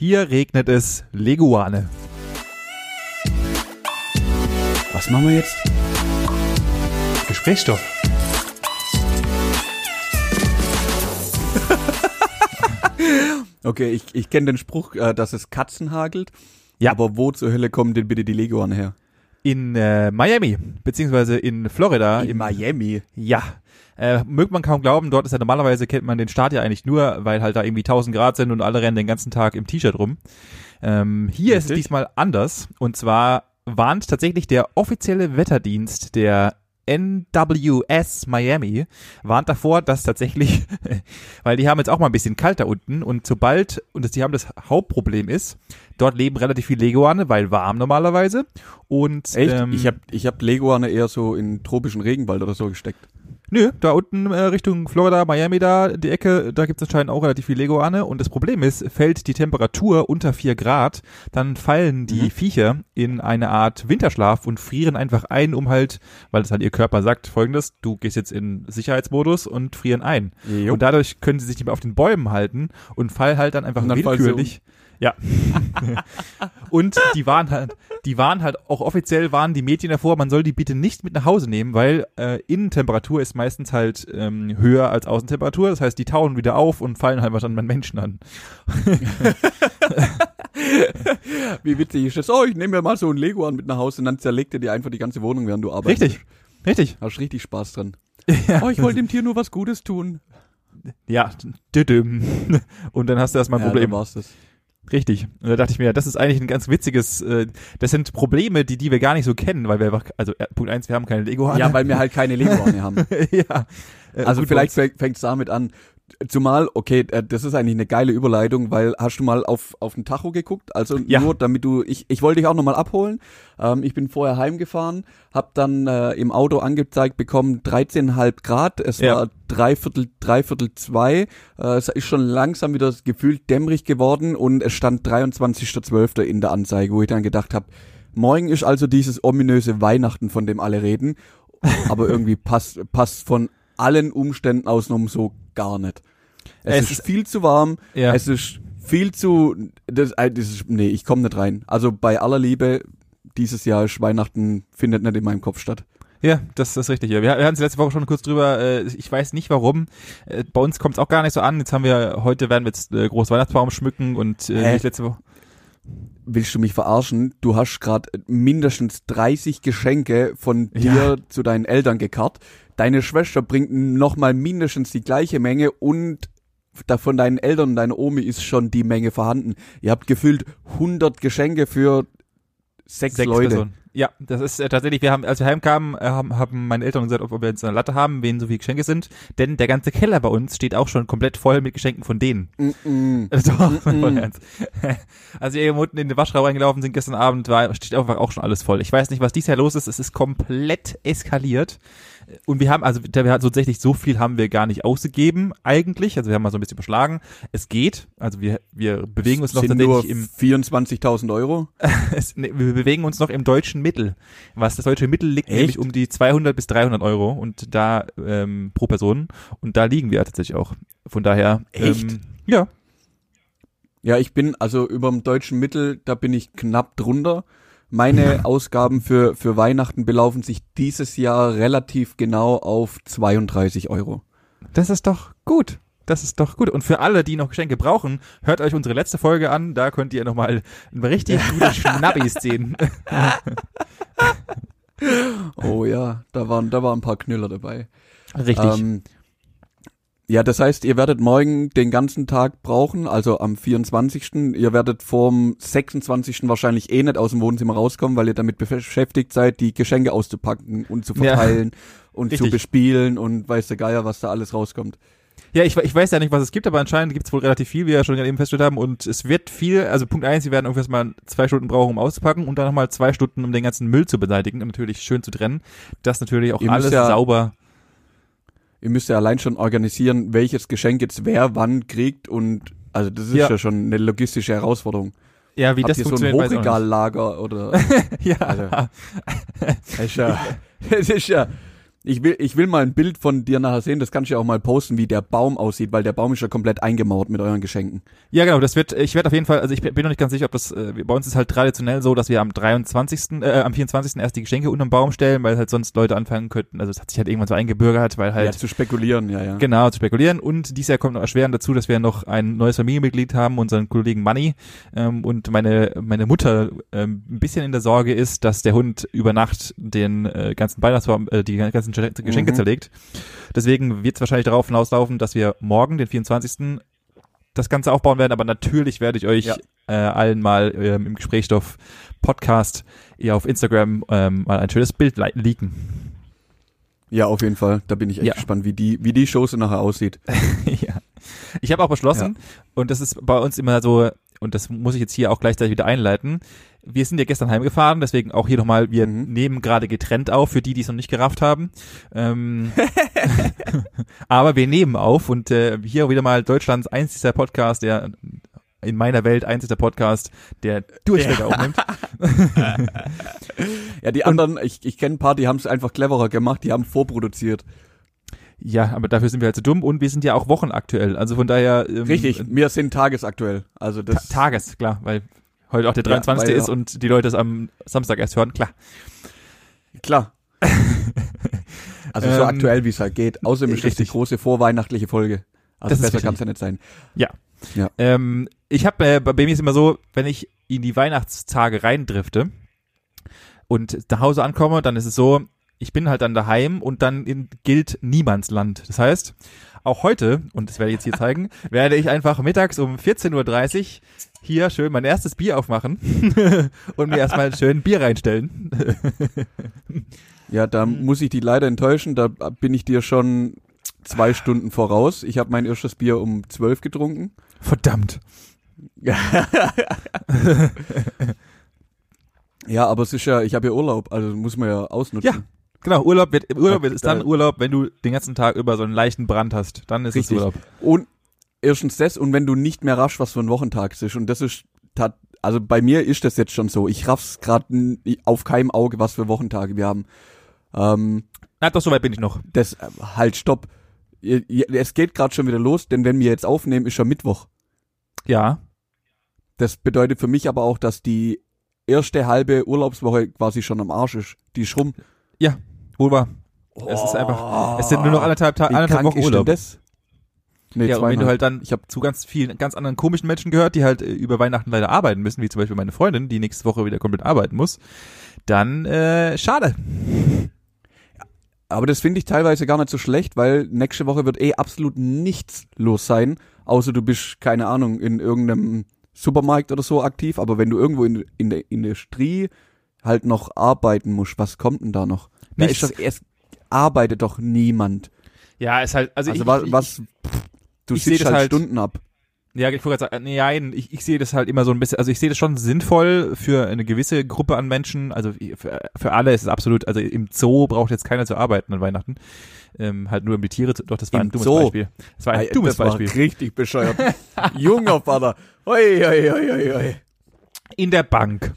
Hier regnet es Leguane. Was machen wir jetzt? Gesprächsstoff. Okay, ich, ich kenne den Spruch, äh, dass es Katzen hagelt. Ja. Aber wo zur Hölle kommen denn bitte die Leguane her? In äh, Miami, beziehungsweise in Florida. In im, Miami. Ja. Äh, mögt man kaum glauben, dort ist ja normalerweise, kennt man den Staat ja eigentlich nur, weil halt da irgendwie 1000 Grad sind und alle rennen den ganzen Tag im T-Shirt rum. Ähm, hier ist es Richtig. diesmal anders. Und zwar warnt tatsächlich der offizielle Wetterdienst der NWS Miami warnt davor, dass tatsächlich, weil die haben jetzt auch mal ein bisschen kalt da unten und sobald, und das, die haben das Hauptproblem ist, dort leben relativ viele Leguane, weil warm normalerweise und Echt? ähm, ich habe ich hab Leguane eher so in tropischen Regenwald oder so gesteckt. Nö, da unten äh, Richtung Florida, Miami da, die Ecke, da gibt es anscheinend auch relativ viel Leguane. Und das Problem ist, fällt die Temperatur unter 4 Grad, dann fallen die Mhm. Viecher in eine Art Winterschlaf und frieren einfach ein, um halt, weil es halt ihr Körper sagt, folgendes, du gehst jetzt in Sicherheitsmodus und frieren ein. Jo. Und dadurch können sie sich nicht mehr auf den Bäumen halten und fallen halt dann einfach dann fallen willkürlich. Ja. und die waren halt, die waren halt auch offiziell waren die Mädchen davor, man soll die bitte nicht mit nach Hause nehmen, weil äh, Innentemperatur ist meistens halt ähm, höher als Außentemperatur. Das heißt, die tauen wieder auf und fallen halt dann beim Menschen an. Wie witzig ist das? Oh, ich nehme mir mal so ein Leguan mit nach Hause und dann zerlegt er dir einfach die ganze Wohnung, während du arbeitest. Richtig. Richtig. Hast richtig Spaß dran. Ja. Oh, ich wollte dem Tier nur was Gutes tun. Ja, düdüm. Und dann hast du erstmal ein Ja, Problem. dann war's das. Richtig. Und da dachte ich mir, das ist eigentlich ein ganz witziges, äh, das sind Probleme, die, die wir gar nicht so kennen, weil wir einfach, also äh, Punkt eins, wir haben keine Lego. Ja, weil wir halt keine Leguane haben. ja. Äh, Also vielleicht fängt es damit an. Zumal, okay, äh, das ist eigentlich eine geile Überleitung, weil hast du mal auf, auf den Tacho geguckt? Also Ja. nur damit du, ich, ich wollte dich auch nochmal abholen. Ähm, ich bin vorher heimgefahren, hab dann äh, im Auto angezeigt bekommen 13,5 Grad. Es Ja. war dreiviertel, dreiviertel zwei. Äh, es ist schon langsam wieder gefühlt dämmerig geworden und es stand 23.12. in der Anzeige, wo ich dann gedacht habe, morgen ist also dieses ominöse Weihnachten, von dem alle reden. Aber irgendwie passt, passt von allen Umständen ausgenommen so gar nicht. Es, Es ist, viel zu warm, Ja. es ist viel zu, das, äh, das ist, nee, ich komme nicht rein. Also bei aller Liebe, dieses Jahr ist Weihnachten, findet nicht in meinem Kopf statt. Ja, das ist richtig. Ja. Wir, wir hatten es letzte Woche schon kurz drüber. Äh, ich weiß nicht warum. Äh, bei uns kommt es auch gar nicht so an. Jetzt haben wir, heute werden wir jetzt äh, groß Weihnachtsbaum schmücken und äh, letzte Woche. Willst du mich verarschen? Du hast gerade mindestens 30 Geschenke von dir Ja. zu deinen Eltern gekarrt. Deine Schwester bringt nochmal mindestens die gleiche Menge und da von deinen Eltern deiner Omi ist schon die Menge vorhanden. Ihr habt gefühlt 100 Geschenke für sechs, Sechs Leute. Personen. Ja, das ist äh, tatsächlich, wir haben, als wir heimkamen, äh, haben, haben meine Eltern gesagt, ob wir jetzt eine Latte haben, wen so viele Geschenke sind. Denn der ganze Keller bei uns steht auch schon komplett voll mit Geschenken von denen. Mm -mm. Also, voll ernst. Als wir eben unten in den Waschraum reingelaufen sind gestern Abend, war, steht einfach auch schon alles voll. Ich weiß nicht, was dies Jahr los ist. Es ist komplett eskaliert. Und wir haben, also wir tatsächlich so viel haben wir gar nicht ausgegeben, eigentlich. Also wir haben mal so ein bisschen überschlagen. Es geht. Also wir, wir bewegen uns noch Sind tatsächlich im, 24.000 Euro. es, ne, wir bewegen uns noch im deutschen Mittel. Was das deutsche Mittel liegt Echt? nämlich um die 200 bis 300 Euro und da ähm, pro Person und da liegen wir tatsächlich auch. Von daher. Echt? Ähm, ja. Ja, ich bin also über dem deutschen Mittel, da bin ich knapp drunter. Meine Ausgaben für, für Weihnachten belaufen sich dieses Jahr relativ genau auf 32 Euro. Das ist doch gut. Das ist doch gut. Und für alle, die noch Geschenke brauchen, hört euch unsere letzte Folge an. Da könnt ihr nochmal richtig gute Schnappis sehen. Oh ja, da waren, da waren ein paar Knüller dabei. Richtig. Ähm, ja, das heißt, ihr werdet morgen den ganzen Tag brauchen, also am 24. Ihr werdet vorm 26. wahrscheinlich eh nicht aus dem Wohnzimmer rauskommen, weil ihr damit beschäftigt seid, die Geschenke auszupacken und zu Ja. verteilen und zu Richtig. bespielen und weiß der Geier, was da alles rauskommt. Ja, ich, ich weiß ja nicht, was es gibt, aber anscheinend gibt es wohl relativ viel, wie wir ja schon eben festgestellt haben. Und es wird viel, also Punkt eins, wir werden ungefähr mal zwei Stunden brauchen, um auszupacken und dann nochmal zwei Stunden, um den ganzen Müll zu beseitigen und natürlich schön zu trennen. Das natürlich auch Ihr alles ja- sauber. Ihr müsst ja allein schon organisieren, welches Geschenk jetzt wer wann kriegt und also das ist Ja. ja, schon eine logistische Herausforderung. Ja, wie Habt das ihr so ein Hochregallager oder. Ja, Also- das ist ja, das ist ja Ich will, ich will mal ein Bild von dir nachher sehen, das kannst du ja auch mal posten, wie der Baum aussieht, weil der Baum ist ja komplett eingemauert mit euren Geschenken. Ja, genau, das wird, ich werde auf jeden Fall, also ich bin noch nicht ganz sicher, ob das, äh, bei uns ist halt traditionell so, dass wir am 23., äh, am 24. erst die Geschenke unterm Baum stellen, weil halt sonst Leute anfangen könnten, also es hat sich halt irgendwann so eingebürgert, weil halt. Ja, zu spekulieren, ja, ja. Genau, zu spekulieren. Und dieses Jahr kommt noch erschwerend dazu, dass wir noch ein neues Familienmitglied haben, unseren Kollegen Manny. Ähm, und meine, meine Mutter ähm, ein bisschen in der Sorge ist, dass der Hund über Nacht den äh, ganzen Weihnachtsbaum, äh, die ganzen Geschenke Mhm. zerlegt. Deswegen wird es wahrscheinlich darauf hinauslaufen, dass wir morgen, den 24. das Ganze aufbauen werden. Aber natürlich werde ich euch Ja. äh, allen mal ähm, im Gesprächsstoff Podcast eher auf Instagram ähm, mal ein schönes Bild le- leaken. Ja, auf jeden Fall. Da bin ich echt Ja. gespannt, wie die, wie die Show so nachher aussieht. ja. Ich habe auch beschlossen, und das ist bei uns immer so, und das muss ich jetzt hier auch gleichzeitig wieder einleiten. Wir sind ja gestern heimgefahren, deswegen auch hier nochmal, wir Mhm. nehmen gerade getrennt auf, für die, die es noch nicht gerafft haben. Ähm, aber wir nehmen auf und äh, hier wieder mal Deutschlands einzigster Podcast, der in meiner Welt einzigster Podcast, der Durchweg aufnimmt. Ja, die anderen, ich, ich kenne ein paar, die haben es einfach cleverer gemacht, die haben vorproduziert. Ja, aber dafür sind wir halt zu dumm und wir sind ja auch wochenaktuell. Also von daher ähm, Richtig, wir sind tagesaktuell. Also Ta das. Tages, klar, weil heute auch der 23. weil- ist und die Leute es am Samstag erst hören, klar. Klar. Also so Ähm, aktuell, wie es halt geht. Außerdem ist das die richtig. große vorweihnachtliche Folge. Also Das ist besser richtig. kann es ja nicht sein. Ähm, ich habe äh, bei mir ist immer so, wenn ich in die Weihnachtstage reindrifte und nach Hause ankomme, dann ist es so, ich bin halt dann daheim und dann in, gilt Niemandsland. Das heißt, auch heute, und das werde ich jetzt hier zeigen, werde ich einfach mittags um 14.30 Uhr hier schön mein erstes Bier aufmachen und mir erstmal schön Bier reinstellen. Ja, da Mhm. muss ich die leider enttäuschen. Da bin ich dir schon zwei Stunden voraus. Ich habe mein erstes Bier um zwölf getrunken. Verdammt. Ja, aber es ist ja, ich habe ja Urlaub, also muss man ja ausnutzen. Ja, Genau, Urlaub wird Urlaub Da- ist dann da- Urlaub, wenn du den ganzen Tag über so einen leichten Brand hast. Dann ist Richtig. es Urlaub. Und erstens das und wenn du nicht mehr raffst, was für ein Wochentag es ist. Und das ist, tat, also bei mir ist das jetzt schon so. Ich raff's gerade auf keinem Auge, was für Wochentage wir haben. Ähm, Na, doch, soweit bin ich noch. das, äh, halt, stopp. Es geht gerade schon wieder los, denn wenn wir jetzt aufnehmen, ist schon Mittwoch. Ja. Das bedeutet für mich aber auch, dass die erste halbe Urlaubswoche quasi schon am Arsch ist. Die ist rum. Wohl wahr. Es ist einfach, es sind nur noch anderthalb, Ta anderthalb Wochen Urlaub. das? Nee, ja, und wenn du halt dann, Ich hab- zu ganz vielen, ganz anderen komischen Menschen gehört, die halt äh, über Weihnachten leider arbeiten müssen, wie zum Beispiel meine Freundin, die nächste Woche wieder komplett arbeiten muss, dann, äh, schade. Aber das finde ich teilweise gar nicht so schlecht, weil nächste Woche wird eh absolut nichts los sein, außer du bist, keine Ahnung, in irgendeinem Supermarkt oder so aktiv. Aber wenn du irgendwo in, in der Industrie halt noch arbeiten musst, was kommt denn da noch? Da Nichts. ist doch, es arbeitet doch niemand. Ja, ist halt, also, Also ich, was, was du seh sitzt das halt halt- Stunden ab. Ja, ich wollte gerade sagen, nee, nein, ich, ich sehe das halt immer so ein bisschen, also ich sehe das schon sinnvoll für eine gewisse Gruppe an Menschen, also für, für alle ist es absolut, also im Zoo braucht jetzt keiner zu arbeiten an Weihnachten, ähm, halt nur um die Tiere zu, doch, das war Im ein dummes Zoo? Beispiel. Das war ein Ey, dummes das war Beispiel. richtig bescheuert. Junger Vater. Oi, oi, oi, oi, oi. In der Bank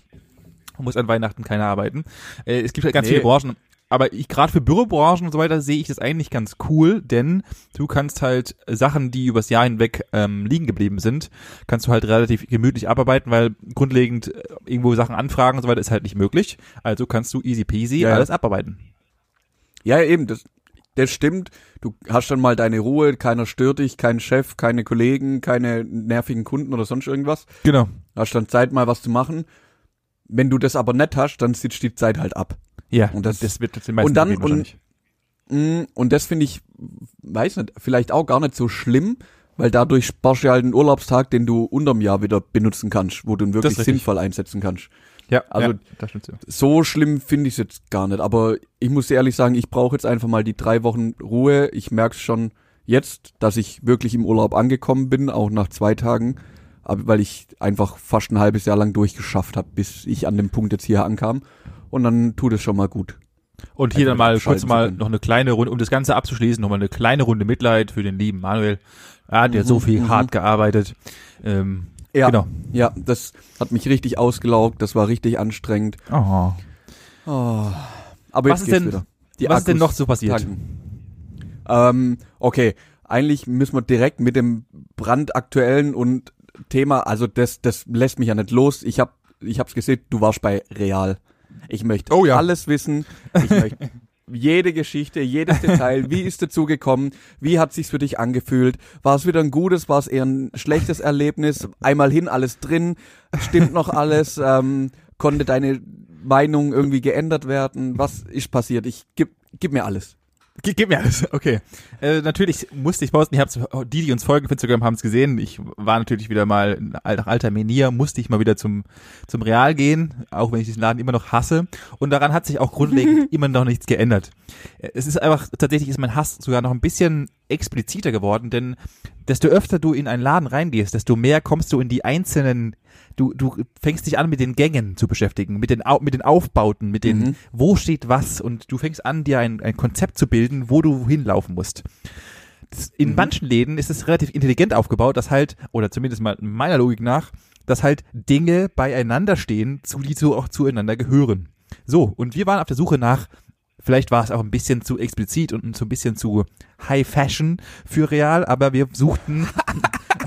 muss an Weihnachten keiner arbeiten. Äh, es gibt halt ganz Nee. viele Branchen, aber ich gerade für Bürobranchen und so weiter sehe ich das eigentlich ganz cool, denn du kannst halt Sachen, die übers Jahr hinweg ähm, liegen geblieben sind, kannst du halt relativ gemütlich abarbeiten, weil grundlegend äh, irgendwo Sachen anfragen und so weiter ist halt nicht möglich. Also kannst du easy peasy Ja, ja. alles abarbeiten. Ja, eben, das, das stimmt. Du hast dann mal deine Ruhe, keiner stört dich, kein Chef, keine Kollegen, keine nervigen Kunden oder sonst irgendwas. Genau. Hast dann Zeit, mal was zu machen. Wenn du das aber nicht hast, dann sitzt die Zeit halt ab. Ja, Und das- das wird den meisten und dann- wahrscheinlich. Mm, Und das finde ich, weiß nicht, vielleicht auch gar nicht so schlimm, weil dadurch sparst du halt einen Urlaubstag, den du unterm Jahr wieder benutzen kannst, wo du ihn Das wirklich sinnvoll einsetzen kannst. Ja, also- ja, das so. So schlimm finde ich es jetzt gar nicht. Aber ich muss dir ehrlich sagen, ich brauche jetzt einfach mal die drei Wochen Ruhe. Ich merke schon jetzt, dass ich wirklich im Urlaub angekommen bin, auch nach zwei Tagen. Aber weil ich einfach fast ein halbes Jahr lang durchgeschafft habe, bis ich an dem Punkt jetzt hier ankam. Und dann tut es schon mal gut. Und hier dann mal kurz mal noch eine kleine Runde, um das Ganze abzuschließen, nochmal eine kleine Runde Mitleid für den lieben Manuel. Er hat ja so Mhm, viel mhm. hart gearbeitet. Ähm, Ja, Genau. ja, das hat mich richtig ausgelaugt. Das war richtig anstrengend. Oh. Oh. Aber Was jetzt ist denn- wieder. die Was ist denn noch so passiert? Ähm, okay, eigentlich müssen wir direkt mit dem brandaktuellen und Thema, also das, das lässt mich ja nicht los. Ich hab, ich hab's gesehen, du warst bei Real. Ich möchte Oh ja. alles wissen. Ich möchte jede Geschichte, jedes Detail. Wie ist dazu gekommen? Wie hat sich's für dich angefühlt? War es wieder ein gutes? War es eher ein schlechtes Erlebnis? Einmal hin, alles drin. Stimmt noch alles? Ähm, konnte deine Meinung irgendwie geändert werden? Was ist passiert? Ich gib, gib mir alles. Ge- Gib mir alles, okay. Äh, natürlich musste ich posten, ihr habt's, die, die uns folgen auf Instagram, haben es gesehen. Ich war natürlich wieder mal nach alter Manier, musste ich mal wieder zum, zum Real gehen, auch wenn ich diesen Laden immer noch hasse. Und daran hat sich auch grundlegend immer noch nichts geändert. Äh, Es ist einfach, tatsächlich ist mein Hass sogar noch ein bisschen expliziter geworden, denn desto öfter du in einen Laden reingehst, desto mehr kommst du in die einzelnen Du, du fängst dich an mit den Gängen zu beschäftigen, mit den, Au mit den Aufbauten, mit den, Mhm. wo steht was und du fängst an, dir ein, ein Konzept zu bilden, wo du hinlaufen musst. In Mhm. manchen Läden ist es relativ intelligent aufgebaut, dass halt, oder zumindest mal meiner Logik nach, dass halt Dinge beieinander stehen, zu, die so auch zueinander gehören. So, und wir waren auf der Suche nach, vielleicht war es auch ein bisschen zu explizit und so ein bisschen zu High Fashion für Real, aber wir suchten,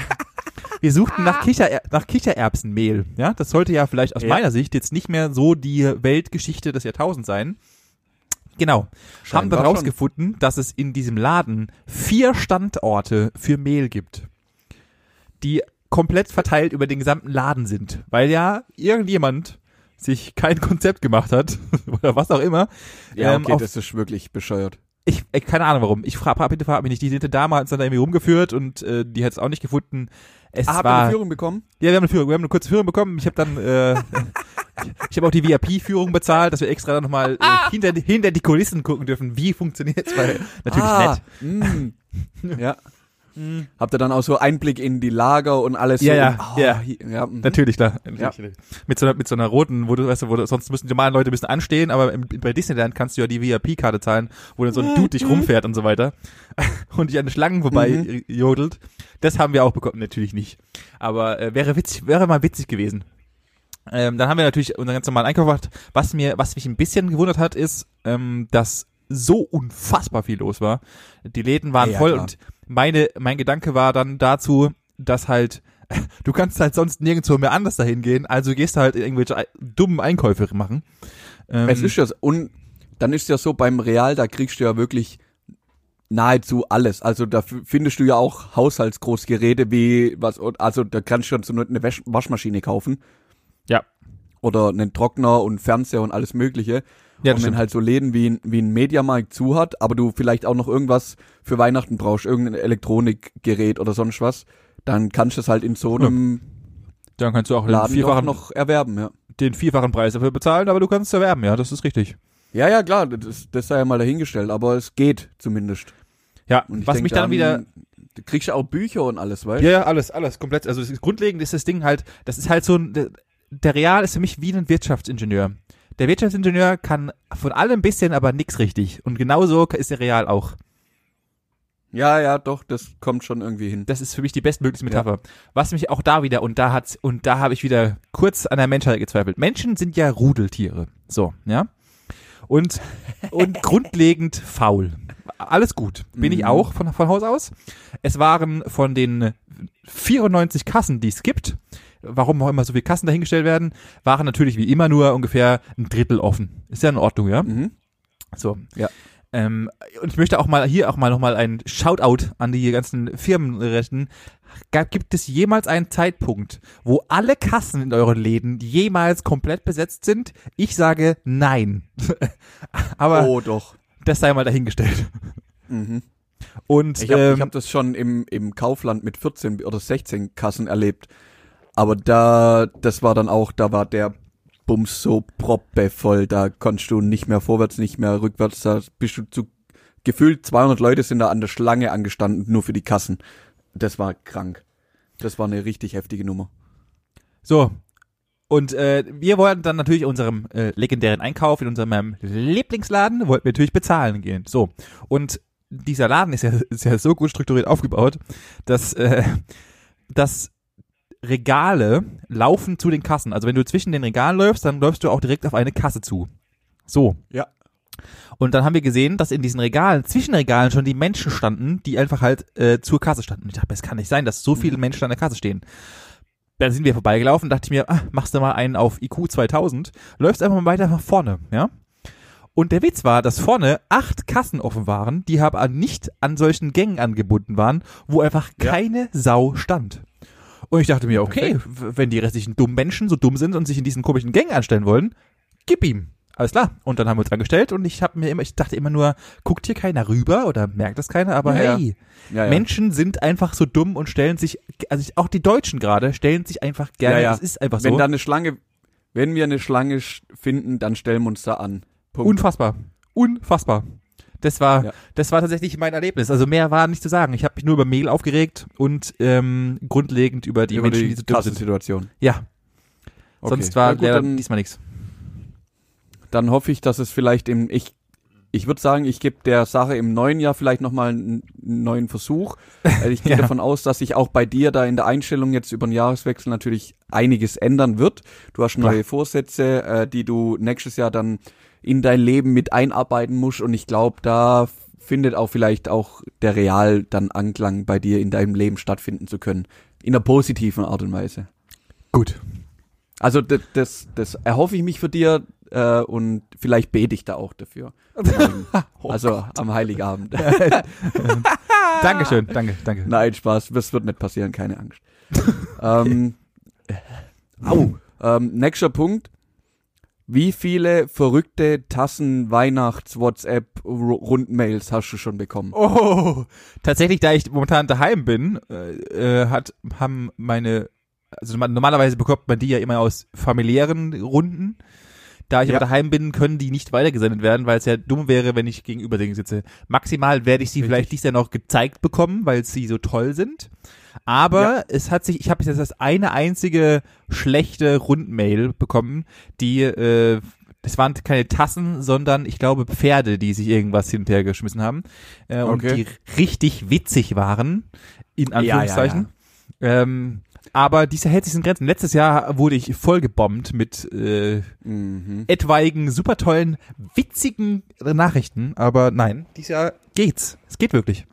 wir suchten nach, Kicher, nach Kichererbsenmehl. Ja, das sollte ja vielleicht aus Ja. meiner Sicht jetzt nicht mehr so die Weltgeschichte des Jahrtausends sein. Genau. Haben Scheinbar dann schon. rausgefunden, dass es in diesem Laden vier Standorte für Mehl gibt, die komplett verteilt über den gesamten Laden sind, weil ja irgendjemand sich kein Konzept gemacht hat oder was auch immer. Ja, ähm, okay, auf, das ist wirklich bescheuert. ich, ich keine Ahnung warum. Ich frage, bitte frag mich nicht. Die Dame hat uns dann irgendwie rumgeführt und äh, die hat es auch nicht gefunden. Es Ah, habt ihr eine Führung bekommen? ja, wir haben eine Führung, wir haben eine kurze Führung bekommen. Ich habe dann, äh, ich habe auch die VIP-Führung bezahlt, dass wir extra dann nochmal äh, hinter, die- hinter die Kulissen gucken dürfen, wie funktioniert's, weil natürlich ah, nett. Mm. ja. Habt ihr dann auch so Einblick in die Lager und alles Ja, so? ja, oh, ja. hi- ja. mhm. Natürlich, klar. Ja. Mit so einer, mit so einer roten, wo du, weißt du, wo du, sonst müssen die normalen Leute ein bisschen anstehen, aber im, bei Disneyland kannst du ja die VIP-Karte zahlen, wo dann so ein Dude dich rumfährt und so weiter und dich an den Schlangen vorbei Mhm. jodelt. Das haben wir auch bekommen, natürlich nicht. Aber äh, wäre witzig, wäre mal witzig gewesen. Ähm, dann haben wir natürlich unseren ganz normalen Einkauf gemacht. Was mir, was mich ein bisschen gewundert hat, ist, ähm, dass so unfassbar viel los war. Die Läden waren Ja, ja, voll klar. und meine, mein Gedanke war dann dazu, dass halt, du kannst halt sonst nirgendwo mehr anders dahin gehen, also gehst du halt irgendwelche dummen Einkäufe machen. Ähm, Es ist ja so, und dann ist ja so beim Real, da kriegst du ja wirklich nahezu alles. Also da findest du ja auch Haushaltsgroßgeräte wie was, also da kannst du schon so eine Wasch Waschmaschine kaufen. Ja. Oder einen Trockner und Fernseher und alles mögliche. Ja, und das wenn stimmt. halt so Läden wie ein, wie ein Mediamarkt zu hat, aber du vielleicht auch noch irgendwas für Weihnachten brauchst, irgendein Elektronikgerät oder sonst was, dann kannst du es halt in so einem dann kannst du auch den Laden vierfachen, noch erwerben, ja. den vierfachen Preis dafür bezahlen, aber du kannst es erwerben, ja, das ist richtig. Ja, ja, klar, das, das sei ja mal dahingestellt, aber es geht zumindest. Ja, was denk mich dann wieder, Du kriegst ja auch Bücher und alles, weißt Ja, ja, alles, alles, komplett. Also das ist, grundlegend ist das Ding halt, das ist halt so ein, der Real ist für mich wie ein Wirtschaftsingenieur. Der Wirtschaftsingenieur kann von allem ein bisschen, aber nix richtig. Und genauso ist der Real auch. Ja, ja, doch, das kommt schon irgendwie hin. Das ist für mich die bestmögliche Metapher. Was mich auch da wieder, und da hat's, und da habe ich wieder kurz an der Menschheit gezweifelt. Menschen sind ja Rudeltiere. So, ja. Und, und grundlegend faul. Alles gut. Bin ich Mhm. auch von, von Haus aus. Es waren von den 94 Kassen, die es gibt, warum auch immer so viele Kassen dahingestellt werden, waren natürlich wie immer nur ungefähr ein Drittel offen. Ist ja in Ordnung, ja? Mhm. So. Ja. Ähm, und ich möchte auch mal hier auch mal nochmal ein Shoutout an die ganzen Firmen. Gab, gibt es jemals einen Zeitpunkt, wo alle Kassen in euren Läden jemals komplett besetzt sind? Ich sage nein. Aber oh, doch. das sei mal dahingestellt. Mhm. Und Ich habe ähm, hab das schon im, im Kaufland mit 14 oder 16 Kassen erlebt. Aber da, das war dann auch, da war der Bums so proppevoll, da konntest du nicht mehr vorwärts, nicht mehr rückwärts, da bist du zu, gefühlt 200 Leute sind da an der Schlange angestanden, nur für die Kassen. Das war krank. Das war eine richtig heftige Nummer. So. Und äh, wir wollten dann natürlich unserem äh, legendären Einkauf in unserem ähm, Lieblingsladen, wollten wir natürlich bezahlen gehen. So. Und dieser Laden ist ja, ist ja so gut strukturiert aufgebaut, dass, äh, dass Regale laufen zu den Kassen. Also wenn du zwischen den Regalen läufst, dann läufst du auch direkt auf eine Kasse zu. So. Ja. Und dann haben wir gesehen, dass in diesen Regalen, Zwischenregalen schon die Menschen standen, die einfach halt äh, zur Kasse standen. Und ich dachte, es kann nicht sein, dass so viele Menschen an der Kasse stehen. Dann sind wir vorbeigelaufen, dachte ich mir, ah, machst du mal einen auf IQ 2000, läufst einfach mal weiter nach vorne, ja. Und der Witz war, dass vorne acht Kassen offen waren, die aber nicht an solchen Gängen angebunden waren, wo einfach Ja. keine Sau stand. Und ich dachte mir, okay, wenn die restlichen dummen Menschen so dumm sind und sich in diesen komischen Gängen anstellen wollen, gib ihm. Alles klar. Und dann haben wir uns angestellt und ich habe mir immer, ich dachte immer nur, guckt hier keiner rüber oder merkt das keiner, aber Ja, hey, Ja, ja. Menschen sind einfach so dumm und stellen sich, also auch die Deutschen gerade, stellen sich einfach gerne, Ja, ja. es ist einfach Wenn so. da eine Schlange, wenn wir eine Schlange sch- finden, dann stellen wir uns da an. Punkt. Unfassbar. Unfassbar. Das war, Ja. das war tatsächlich mein Erlebnis. Also mehr war nicht zu sagen. Ich habe mich nur über Mail aufgeregt und ähm, grundlegend über die Über Menschen, die so. Kassensituation. Ja, Okay. sonst war gut, dann, diesmal nichts. dann hoffe ich, dass es vielleicht im, ich, ich würde sagen, ich gebe der Sache im neuen Jahr vielleicht nochmal einen, einen neuen Versuch. Weil ich gehe Ja. davon aus, dass sich auch bei dir da in der Einstellung jetzt über den Jahreswechsel natürlich einiges ändern wird. Du hast neue Klar. Vorsätze, äh, die du nächstes Jahr dann in dein Leben mit einarbeiten musst und ich glaube, da findet auch vielleicht auch der Real dann Anklang bei dir in deinem Leben stattfinden zu können. In einer positiven Art und Weise. Gut. Also das, das, das erhoffe ich mich für dir äh, und vielleicht bete ich da auch dafür. Oh also am Heiligabend. Dankeschön, danke, danke. Nein, Spaß, das wird nicht passieren, keine Angst. ähm, au, ähm, nächster Punkt. Wie viele verrückte Tassen Weihnachts WhatsApp Ru- Rundmails hast du schon bekommen? Oh, tatsächlich, da ich momentan daheim bin, äh, äh, hat, haben meine, also normalerweise bekommt man die ja immer aus familiären Runden. Da ich Ja. aber daheim bin, können die nicht weitergesendet werden, weil es ja dumm wäre, wenn ich gegenüber denen sitze. Maximal werde ich sie Richtig. vielleicht dies Jahr noch gezeigt bekommen, weil sie so toll sind. Aber Ja. es hat sich, ich habe jetzt das eine einzige schlechte Rundmail bekommen, die, äh, das waren keine Tassen, sondern ich glaube Pferde, die sich irgendwas hinterher geschmissen haben äh, und Okay. die richtig witzig waren, in Anführungszeichen. Ähm, aber dieser hält sich in Grenzen. Letztes Jahr wurde ich voll gebombt mit äh, Mhm. etwaigen, super tollen, witzigen Nachrichten. Aber nein, dieses Jahr geht's. Es geht wirklich.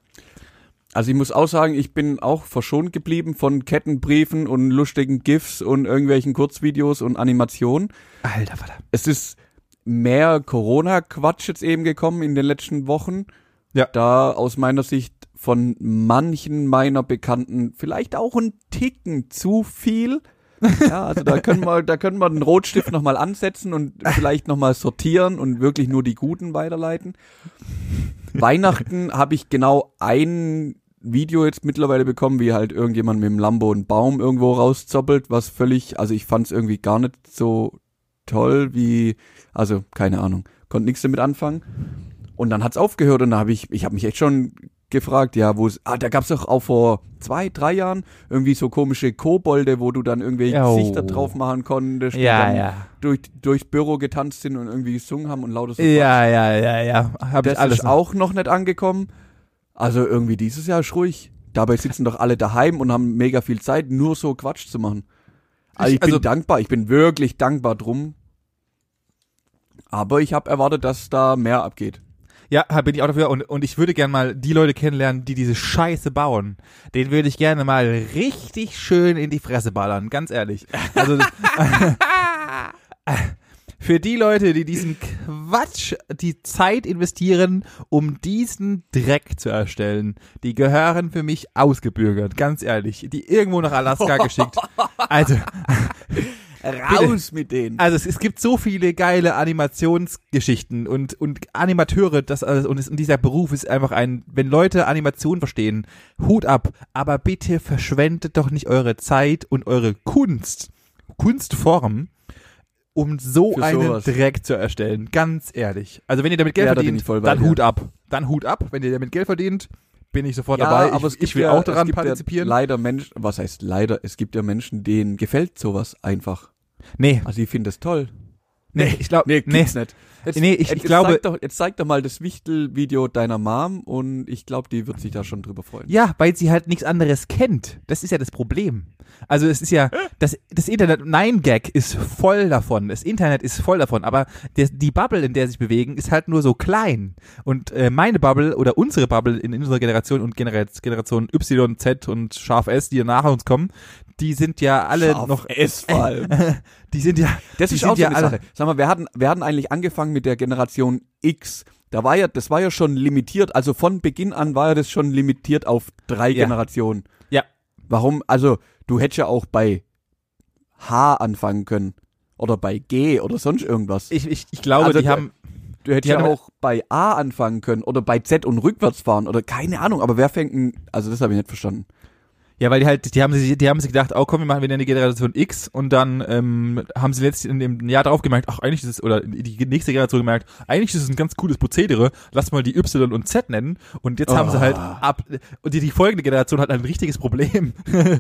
Also ich muss auch sagen, ich bin auch verschont geblieben von Kettenbriefen und lustigen GIFs und irgendwelchen Kurzvideos und Animationen. Alter Vater. Es ist mehr Corona-Quatsch jetzt eben gekommen in den letzten Wochen. Ja. Da aus meiner Sicht von manchen meiner Bekannten vielleicht auch ein Ticken zu viel. Ja, also da können wir, da können wir den Rotstift nochmal ansetzen und vielleicht nochmal sortieren und wirklich nur die Guten weiterleiten. Weihnachten habe ich genau ein Video jetzt mittlerweile bekommen, wie halt irgendjemand mit dem Lambo einen Baum irgendwo rauszoppelt, was völlig, also ich fand es irgendwie gar nicht so toll wie, also keine Ahnung, konnte nichts damit anfangen. Und dann hat's aufgehört und da habe ich, ich habe mich echt schon gefragt, ja, wo es, ah, da gab's doch auch vor zwei, drei Jahren irgendwie so komische Kobolde, wo du dann irgendwelche Oh. Gesichter drauf machen konntest, die Ja, dann ja. durch durchs Büro getanzt sind und irgendwie gesungen haben und lauter so Ja, ja, ja, ja. Hab das ich alles ist auch noch nicht angekommen. Also irgendwie dieses Jahr ist ruhig. Dabei sitzen doch alle daheim und haben mega viel Zeit, nur so Quatsch zu machen. Also ich, Ich- also- bin dankbar, ich bin wirklich dankbar drum. Aber ich habe erwartet, dass da mehr abgeht. Ja, bin ich auch dafür. Und, und ich würde gerne mal die Leute kennenlernen, die diese Scheiße bauen. Den würde ich gerne mal richtig schön in die Fresse ballern, ganz ehrlich. Also für die Leute, die diesen Quatsch, die Zeit investieren, um diesen Dreck zu erstellen, die gehören für mich ausgebürgert, ganz ehrlich. Die irgendwo nach Alaska geschickt. Also Raus mit denen. also es, es gibt so viele geile Animationsgeschichten und und Animateure, das alles und, es, und dieser Beruf ist einfach ein, wenn Leute Animation verstehen, Hut ab, aber bitte verschwendet doch nicht eure Zeit und eure Kunst, Kunstform, um so Für einen sowas. Dreck zu erstellen. Ganz ehrlich. Also wenn ihr damit Geld Ja, da verdient, ich bei dann dir. Hut ab. Dann Hut ab. Wenn ihr damit Geld verdient, bin ich sofort ja, dabei. Ich, aber gibt ich will ja, auch es daran gibt partizipieren. Ja leider Menschen, was heißt leider? Es gibt ja Menschen, denen gefällt sowas einfach. nee, Also ich finde das toll. Nee, ich glaube, Nee, nee, nicht. Jetzt, Nee, ich- jetzt, ich glaube- Zeig doch, jetzt zeig doch mal das Wichtel-Video deiner Mom und ich glaube, die wird sich da schon drüber freuen. Ja, weil sie halt nichts anderes kennt. Das ist ja das Problem. Also es ist ja, das, das Internet, Nein Gag ist voll davon. Das Internet ist voll davon. Aber der, die Bubble, in der sie sich bewegen, ist halt nur so klein. Und äh, meine Bubble oder unsere Bubble in unserer Generation und Genera Generation Y, Z und Scharf S, die nach uns kommen, die sind ja alle Scharf noch, S vor allem. die sind ja, Das ist auch so ja eine alle, Sache. Sag mal, wir hatten, wir hatten eigentlich angefangen mit der Generation X. Da war ja, das war ja schon limitiert. Also von Beginn an war ja das schon limitiert auf drei Ja. Generationen. Ja. Warum? Also, du hättest ja auch bei H anfangen können. Oder bei G oder sonst irgendwas. Ich, ich, ich glaube, Also, die haben, Du hättest ja auch bei A anfangen können oder bei Z und rückwärts fahren oder keine Ahnung, aber wer fängt denn, also das habe ich nicht verstanden. Ja, weil die halt, die haben sich, die haben sich gedacht, oh komm, wir machen wieder eine Generation X und dann ähm, haben sie letztlich in dem Jahr darauf gemerkt, ach eigentlich ist es, oder die nächste Generation gemerkt, eigentlich ist es ein ganz cooles Prozedere, lass mal die Y und Z nennen und jetzt haben sie halt ab, und die, die folgende Generation hat ein richtiges Problem.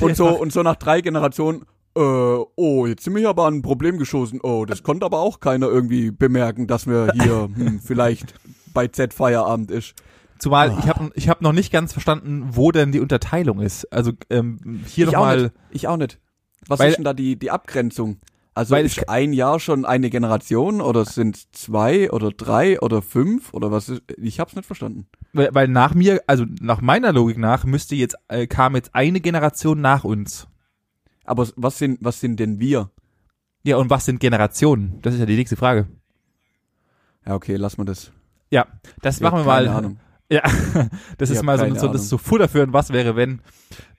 Und so, und so nach drei Generationen, äh, oh, jetzt sind wir hier aber an ein Problem geschossen. Oh, das konnte aber auch keiner irgendwie bemerken, dass wir hier hm, vielleicht bei Z Feierabend ist. Zumal ich habe ich hab noch nicht ganz verstanden, wo denn die Unterteilung ist. Also ähm, hier ich nochmal. Ich auch nicht. Was Weil- ist denn da die, die Abgrenzung? Also Weil es ist ein Jahr schon eine Generation oder sind zwei oder drei oder fünf oder was ist? Ich hab's nicht verstanden. weil, weil nach mir, also nach meiner Logik nach, müsste jetzt, äh, kam jetzt eine Generation nach uns. Aber was sind, was sind denn wir? Ja, und was sind Generationen? Das ist ja die nächste Frage. Ja, okay, lass mal das. Ja, das Ich machen wir mal. Ahnung. Ja, das Ich ist mal so, so, das ist so Futter für ein Was wäre wenn.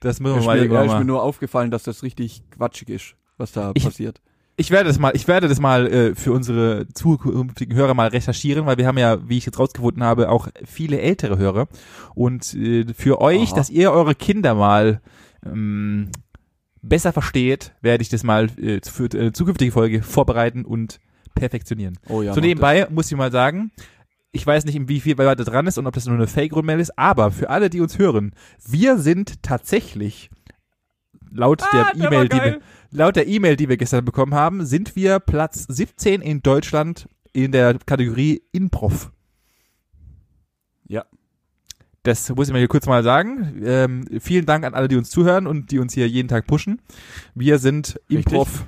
Das müssen wir Ist mal mir, ja, irgendwann ist mir mal. nur aufgefallen, dass das richtig quatschig ist, was da Ich- passiert. Ich werde das mal, ich werde das mal äh, für unsere zukünftigen Hörer mal recherchieren, weil wir haben ja, wie ich jetzt rausgefunden habe, auch viele ältere Hörer. Und äh, für euch, Aha. dass ihr eure Kinder mal ähm, besser versteht, werde ich das mal äh, für äh, zukünftige Folge vorbereiten und perfektionieren. Oh ja. so nebenbei muss ich mal sagen, ich weiß nicht, wie viel weiter dran ist und ob das nur eine Fake-Rundmail ist, aber für alle, die uns hören, wir sind tatsächlich laut Ah, der E-Mail, die wir, laut der E-Mail, die wir gestern bekommen haben, sind wir Platz 17 in Deutschland in der Kategorie Improv. Ja. Das muss ich mir hier kurz mal sagen. Ähm, vielen Dank an alle, die uns zuhören und die uns hier jeden Tag pushen. Wir sind Improv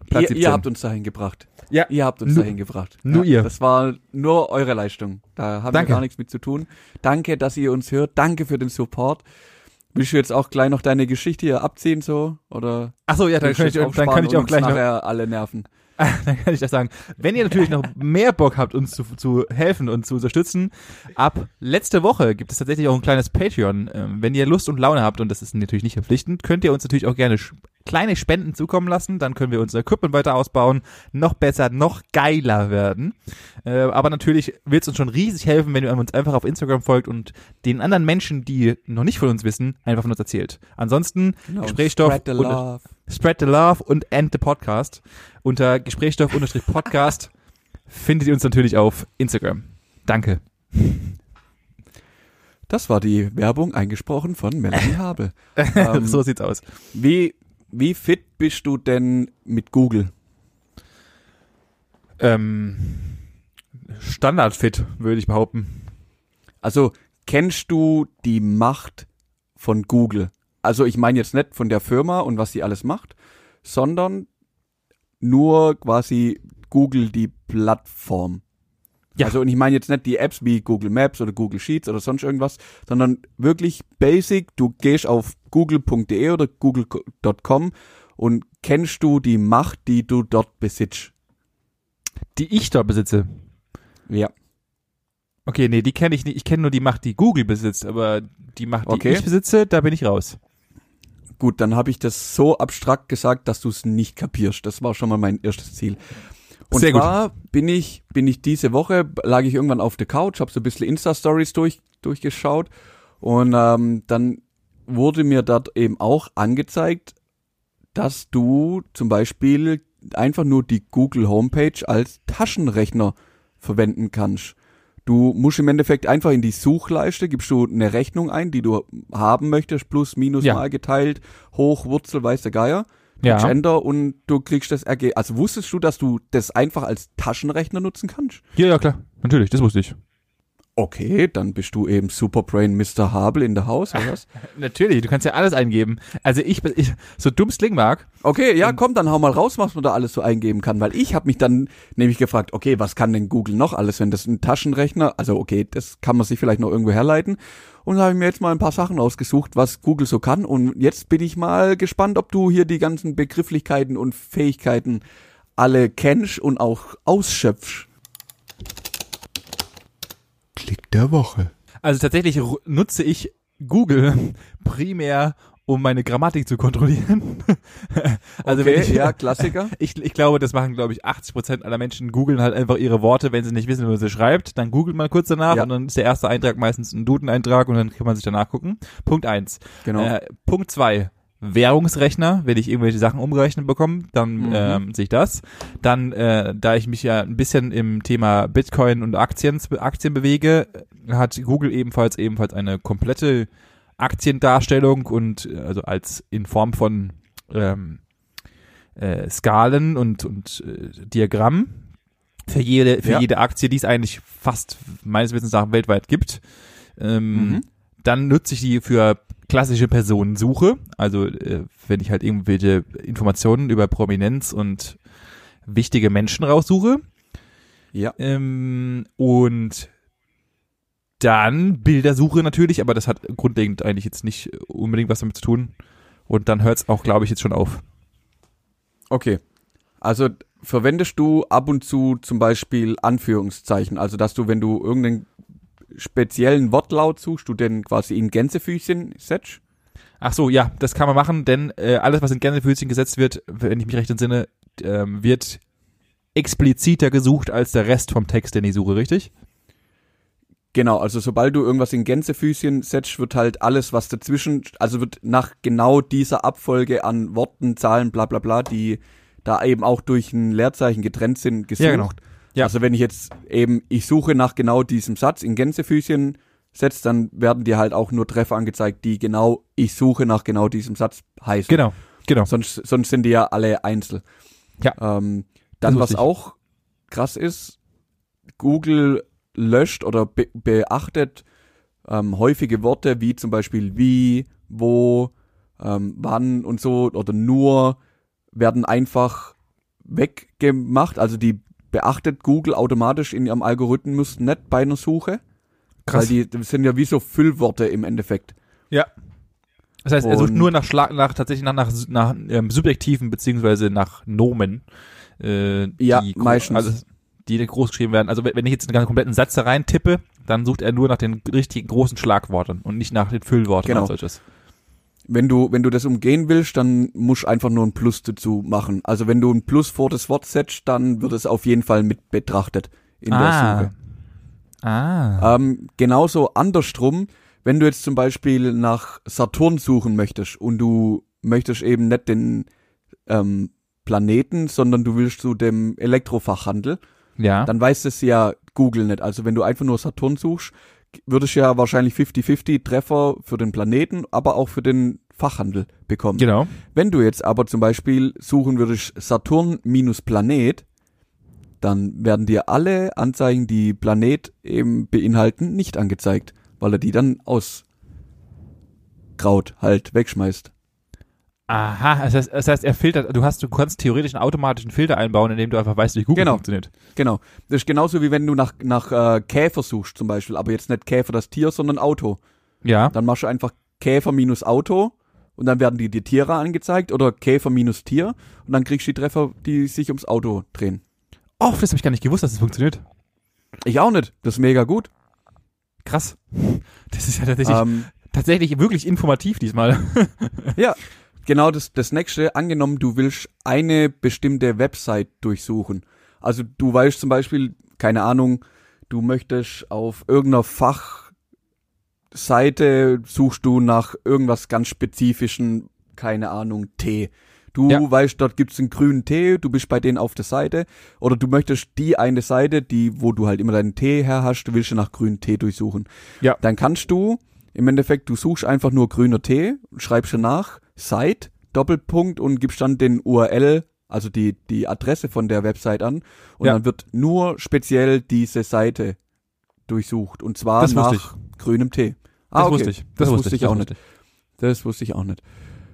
das. Platz Ihr, 17. ihr habt uns dahin gebracht. Ja. Ihr habt uns Nur- dahin gebracht. nur ja, ihr. Das war nur eure Leistung. Da haben Danke. wir gar nichts mit zu tun. Danke, dass ihr uns hört. Danke für den Support. Willst du jetzt auch gleich noch deine Geschichte hier abziehen so? Oder Ach so, ja, dann kann ich, dann kann ich auch gleich noch, alle nerven. dann kann ich das sagen. Wenn ihr natürlich noch mehr Bock habt, uns zu, zu helfen und zu unterstützen, ab letzte Woche gibt es tatsächlich auch ein kleines Patreon. Ähm, wenn ihr Lust und Laune habt, und das ist natürlich nicht verpflichtend, könnt ihr uns natürlich auch gerne kleine Spenden zukommen lassen. Dann können wir unser Equipment weiter ausbauen, noch besser, noch geiler werden. Äh, aber natürlich wird es uns schon riesig helfen, wenn ihr uns einfach auf Instagram folgt und den anderen Menschen, die noch nicht von uns wissen, einfach von uns erzählt. Ansonsten Genau. Gesprächsstoff Spread the und- love. Spread the Love und End the Podcast. Unter Gesprächsstoff-Podcast findet ihr uns natürlich auf Instagram. Danke. Das war die Werbung eingesprochen von Melanie Habe. Ähm, so sieht's aus. Wie, wie fit bist du denn mit Google? Ähm, Standardfit, würde ich behaupten. Also kennst du die Macht von Google? Also ich meine jetzt nicht von der Firma und was sie alles macht, sondern nur quasi Google die Plattform. Ja. Also und ich meine jetzt nicht die Apps wie Google Maps oder Google Sheets oder sonst irgendwas, sondern wirklich basic, du gehst auf google.de oder google.com und kennst du die Macht, die du dort besitzt. Die ich dort besitze. Ja. Okay, nee, die kenne ich nicht. Ich kenne nur die Macht, die Google besitzt, aber die Macht, die Okay. ich besitze, da bin ich raus. Gut, dann habe ich das so abstrakt gesagt, dass du es nicht kapierst. Das war schon mal mein erstes Ziel. Und Sehr gut. zwar bin ich bin ich diese Woche lag ich irgendwann auf der Couch, habe so ein bisschen Insta Stories durch durchgeschaut und ähm, dann wurde mir dort eben auch angezeigt, dass du zum Beispiel einfach nur die Google Homepage als Taschenrechner verwenden kannst. Du musst im Endeffekt einfach in die Suchleiste, gibst du eine Rechnung ein, die du haben möchtest, plus, minus, Ja. mal geteilt, hoch, Wurzel, weiß der Geier. Ja. Enter und du kriegst das Ergebnis. Also wusstest du, dass du das einfach als Taschenrechner nutzen kannst? Ja, ja, klar. Natürlich, das wusste ich. Okay, dann bist du eben Superbrain Mr. Habel in der Haus, oder was? Natürlich, du kannst ja alles eingeben. Also ich, ich so dumm es klingen mag, Okay, ja, komm, dann hau mal raus, was man da alles so eingeben kann, weil ich habe mich dann nämlich gefragt, okay, was kann denn Google noch alles, wenn das ein Taschenrechner, also okay, das kann man sich vielleicht noch irgendwo herleiten. Und da habe ich mir jetzt mal ein paar Sachen ausgesucht, was Google so kann. Und jetzt bin ich mal gespannt, ob du hier die ganzen Begrifflichkeiten und Fähigkeiten alle kennst und auch ausschöpfst. Klick der Woche. Also tatsächlich nutze ich Google primär, um meine Grammatik zu kontrollieren. also okay, wenn ich, ja, Klassiker. ich, ich glaube, das machen, glaube ich, 80 Prozent aller Menschen googeln halt einfach ihre Worte, wenn sie nicht wissen, wie man sie schreibt. Dann googelt man kurz danach Ja. und dann ist der erste Eintrag meistens ein Duden-Eintrag und dann kann man sich danach gucken. Punkt eins. Genau. Äh, Punkt zwei. Währungsrechner, wenn ich irgendwelche Sachen umgerechnet bekomme, dann Mhm. ähm, sehe ich das. Dann, äh, da ich mich ja ein bisschen im Thema Bitcoin und Aktien, Aktien bewege, hat Google ebenfalls ebenfalls eine komplette Aktiendarstellung und äh, also als in Form von ähm, äh, Skalen und, und äh, Diagramm für jede, für Ja. jede Aktie, die es eigentlich fast meines Wissens nach weltweit gibt. Ähm, Mhm. Dann nutze ich die für klassische Personensuche. Also äh, wenn ich halt irgendwelche Informationen über Prominenz und wichtige Menschen raussuche. ja. Ähm, und dann Bildersuche natürlich, aber das hat grundlegend eigentlich jetzt nicht unbedingt was damit zu tun. Und dann hört es auch, glaube ich, jetzt schon auf. Okay. Also verwendest du ab und zu zum Beispiel Anführungszeichen? Also dass du, wenn du irgendeinen speziellen Wortlaut suchst, du den quasi in Gänsefüßchen setzt? Ach so, ja, das kann man machen, denn äh, alles, was in Gänsefüßchen gesetzt wird, wenn ich mich recht entsinne, ähm, wird expliziter gesucht als der Rest vom Text, den ich suche, richtig? Genau, also sobald du irgendwas in Gänsefüßchen setzt, wird halt alles, was dazwischen, also wird nach genau dieser Abfolge an Worten, Zahlen, bla bla bla, die da eben auch durch ein Leerzeichen getrennt sind, gesucht. Ja, genau. Ja. Also wenn ich jetzt eben, ich suche nach genau diesem Satz in Gänsefüßchen setzt, dann werden dir halt auch nur Treffer angezeigt, die genau, ich suche nach genau diesem Satz heißen. Genau, genau. Sonst, sonst sind die ja alle einzeln. Ja. Ähm, dann, was auch krass ist, Google löscht oder be beachtet ähm, häufige Worte wie zum Beispiel wie, wo, ähm, wann und so oder nur werden einfach weggemacht. Also die beachtet Google automatisch in ihrem Algorithmus nicht bei einer Suche. Weil die sind ja wie so Füllworte im Endeffekt. Ja. Das heißt, er sucht Und- nur nach Schlag, nach tatsächlich nach, nach, nach ähm, subjektiven beziehungsweise nach Nomen. Äh, Ja, gro- meistens. Also, die groß geschrieben werden. Also wenn wenn ich jetzt einen ganz kompletten Satz da rein tippe, dann sucht er nur nach den richtigen großen Schlagworten und nicht nach den Füllworten Genau. als solches. Wenn du, wenn du das umgehen willst, dann musst du einfach nur ein Plus dazu machen. Also wenn du ein Plus vor das Wort setzt, dann wird es auf jeden Fall mit betrachtet in der Suche. Ah. Ähm, genauso andersrum, wenn du jetzt zum Beispiel nach Saturn suchen möchtest und du möchtest eben nicht den ähm, Planeten, sondern du willst zu dem Elektrofachhandel, Ja. dann weiß das ja Google nicht. Also wenn du einfach nur Saturn suchst, würdest ja wahrscheinlich 50-50 Treffer für den Planeten, aber auch für den Fachhandel bekommen. genau. Wenn du jetzt aber zum Beispiel suchen würdest Saturn minus Planet, dann werden dir alle Anzeigen, die Planet eben beinhalten, nicht angezeigt, weil er die dann ausgraut, halt wegschmeißt. Aha, das heißt, das heißt, er filtert, du hast, du kannst theoretisch einen automatischen Filter einbauen, indem du einfach weißt, wie Google Genau. funktioniert. Genau. Das ist genauso wie wenn du nach, nach äh, Käfer suchst zum Beispiel, aber jetzt nicht Käfer das Tier, sondern Auto. Ja. Dann machst du einfach Käfer minus Auto und dann werden dir die Tiere angezeigt oder Käfer minus Tier und dann kriegst du die Treffer, die sich ums Auto drehen. Oh, das habe ich gar nicht gewusst, dass das funktioniert. Ich auch nicht. Das ist mega gut. Krass. Das ist ja tatsächlich, Ähm, tatsächlich wirklich informativ diesmal. Ja, genau das, das nächste. Angenommen, du willst eine bestimmte Website durchsuchen. Also du weißt zum Beispiel, keine Ahnung, du möchtest auf irgendeiner Fachseite suchst du nach irgendwas ganz spezifischen, keine Ahnung, Tee. Du Ja. weißt, dort gibt's einen grünen Tee, du bist bei denen auf der Seite. Oder du möchtest die eine Seite, die, wo du halt immer deinen Tee her hast, du willst ja nach grünen Tee durchsuchen. Ja. Dann kannst du, im Endeffekt, du suchst einfach nur grüner Tee, schreibst danach, Site, Doppelpunkt und gibst dann den URL, also die, die Adresse von der Website an und Ja. dann wird nur speziell diese Seite durchsucht und zwar Das nach grünem Tee. Das Ah, okay. wusste ich. Das, wusste ich das auch wusste nicht. Das wusste ich auch nicht.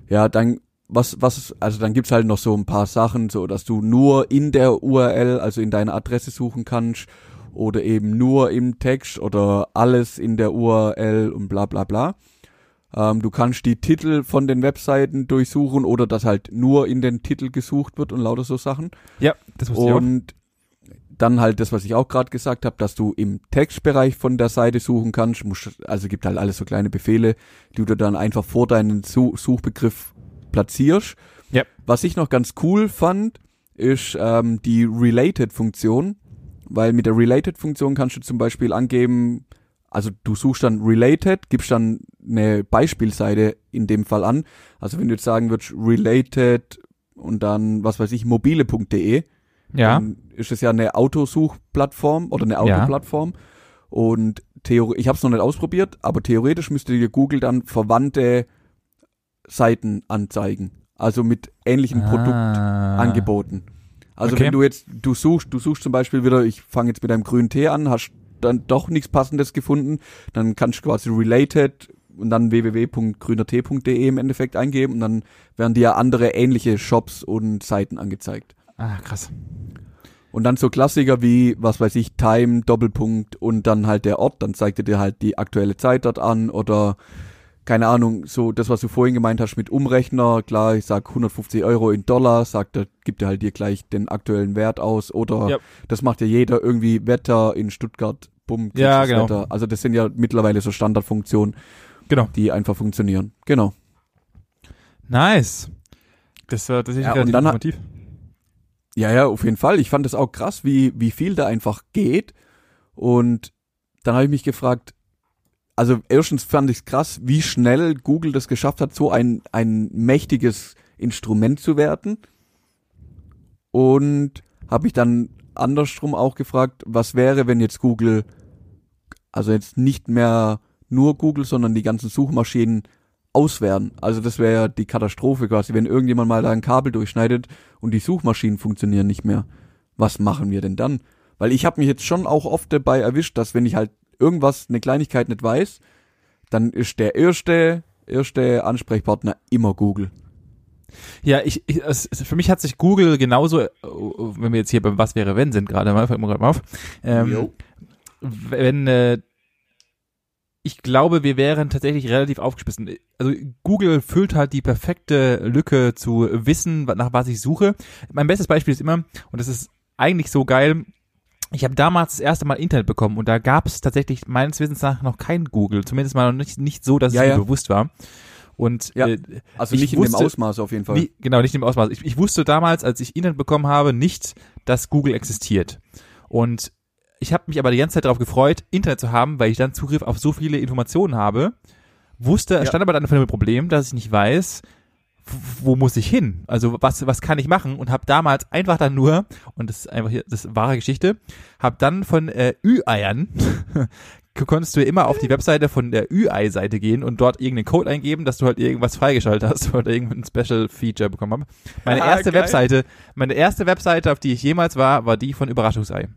Ja, dann was was also dann gibt's halt noch so ein paar Sachen, so dass du nur in der URL, also in deiner Adresse suchen kannst oder eben nur im Text oder alles in der URL und bla bla bla. Ähm, du kannst die Titel von den Webseiten durchsuchen oder dass halt nur in den Titel gesucht wird und lauter so Sachen. Ja, das wusste ich auch. Und dann halt das, was ich auch gerade gesagt habe, dass du im Textbereich von der Seite suchen kannst. Musst, also gibt halt alles so kleine Befehle, die du dann einfach vor deinen Su Suchbegriff platzierst. Ja. Was ich noch ganz cool fand, ist ähm, die Related-Funktion, weil mit der Related-Funktion kannst du zum Beispiel angeben, also du suchst dann Related, gibst dann eine Beispielseite in dem Fall an. Also wenn du jetzt sagen würdest Related und dann, was weiß ich, mobile.de, Ja. dann ist es ja eine Autosuchplattform oder eine Ja. Autoplattform. Und Theor ich habe es noch nicht ausprobiert, aber theoretisch müsste dir Google dann verwandte Seiten anzeigen. Also mit ähnlichem Produkt ah. angeboten. Also Okay. wenn du jetzt, du suchst, du suchst zum Beispiel wieder, ich fange jetzt mit einem grünen Tee an, hast dann doch nichts passendes gefunden, dann kannst du quasi related und dann www.grünertee.de im Endeffekt eingeben und dann werden dir andere ähnliche Shops und Seiten angezeigt. Ah, krass. Und dann so Klassiker wie, was weiß ich, Time, Doppelpunkt und dann halt der Ort, dann zeigt er dir halt die aktuelle Zeit dort an oder keine Ahnung, so das, was du vorhin gemeint hast mit Umrechner, klar, ich sag 150 Euro in Dollar, sagt er, gibt er halt dir gleich den aktuellen Wert aus oder Ja. das macht ja jeder irgendwie Wetter in Stuttgart, bumm, Ja, das genau. Wetter. Also das sind ja mittlerweile so Standardfunktionen, Genau. die einfach funktionieren. Genau. Nice. Das war tatsächlich Ja, und relativ informativ. Ja, ja, auf jeden Fall. Ich fand es auch krass, wie, wie viel da einfach geht. Und dann habe ich mich gefragt, also erstens fand ich es krass, wie schnell Google das geschafft hat, so ein, ein mächtiges Instrument zu werden. Und habe mich dann andersrum auch gefragt, was wäre, wenn jetzt Google, also jetzt nicht mehr nur Google, sondern die ganzen Suchmaschinen auswerten. Also das wäre ja die Katastrophe quasi, wenn irgendjemand mal da ein Kabel durchschneidet und die Suchmaschinen funktionieren nicht mehr. Was machen wir denn dann? Weil ich habe mich jetzt schon auch oft dabei erwischt, dass wenn ich halt irgendwas, eine Kleinigkeit nicht weiß, dann ist der erste, erste Ansprechpartner immer Google. Ja, ich, ich es, für mich hat sich Google genauso, äh, wenn wir jetzt hier beim Was wäre wenn sind gerade mal, fällt mir gerade mal auf, ähm, wenn äh, ich glaube, wir wären tatsächlich relativ aufgeschmissen. Also Google füllt halt die perfekte Lücke zu wissen, nach was ich suche. Mein bestes Beispiel ist immer, und das ist eigentlich so geil, ich habe damals das erste Mal Internet bekommen und da gab es tatsächlich meines Wissens nach noch kein Google, zumindest mal noch nicht, nicht so, dass Ja, es ja. mir bewusst war. Und Ja. äh, Also Ich nicht in dem Ausmaß auf jeden Fall. nie, genau, nicht im Ausmaß. Ich, ich wusste damals, als ich Internet bekommen habe, nicht, dass Google existiert. Und ich habe mich aber die ganze Zeit darauf gefreut, Internet zu haben, weil ich dann Zugriff auf so viele Informationen habe. Wusste, Ja. stand aber dann vor dem Problem, dass ich nicht weiß, wo muss ich hin? Also was, was kann ich machen? Und habe damals einfach dann nur, und das ist einfach hier, das ist wahre Geschichte, habe dann von äh, Ü-Eiern, konntest du immer auf die Webseite von der Ü-Ei-Seite gehen und dort irgendeinen Code eingeben, dass du halt irgendwas freigeschaltet hast oder irgendein Special Feature bekommen habe. Meine Ah, erste geil. Webseite, meine erste Webseite, auf die ich jemals war, war die von Überraschungsei.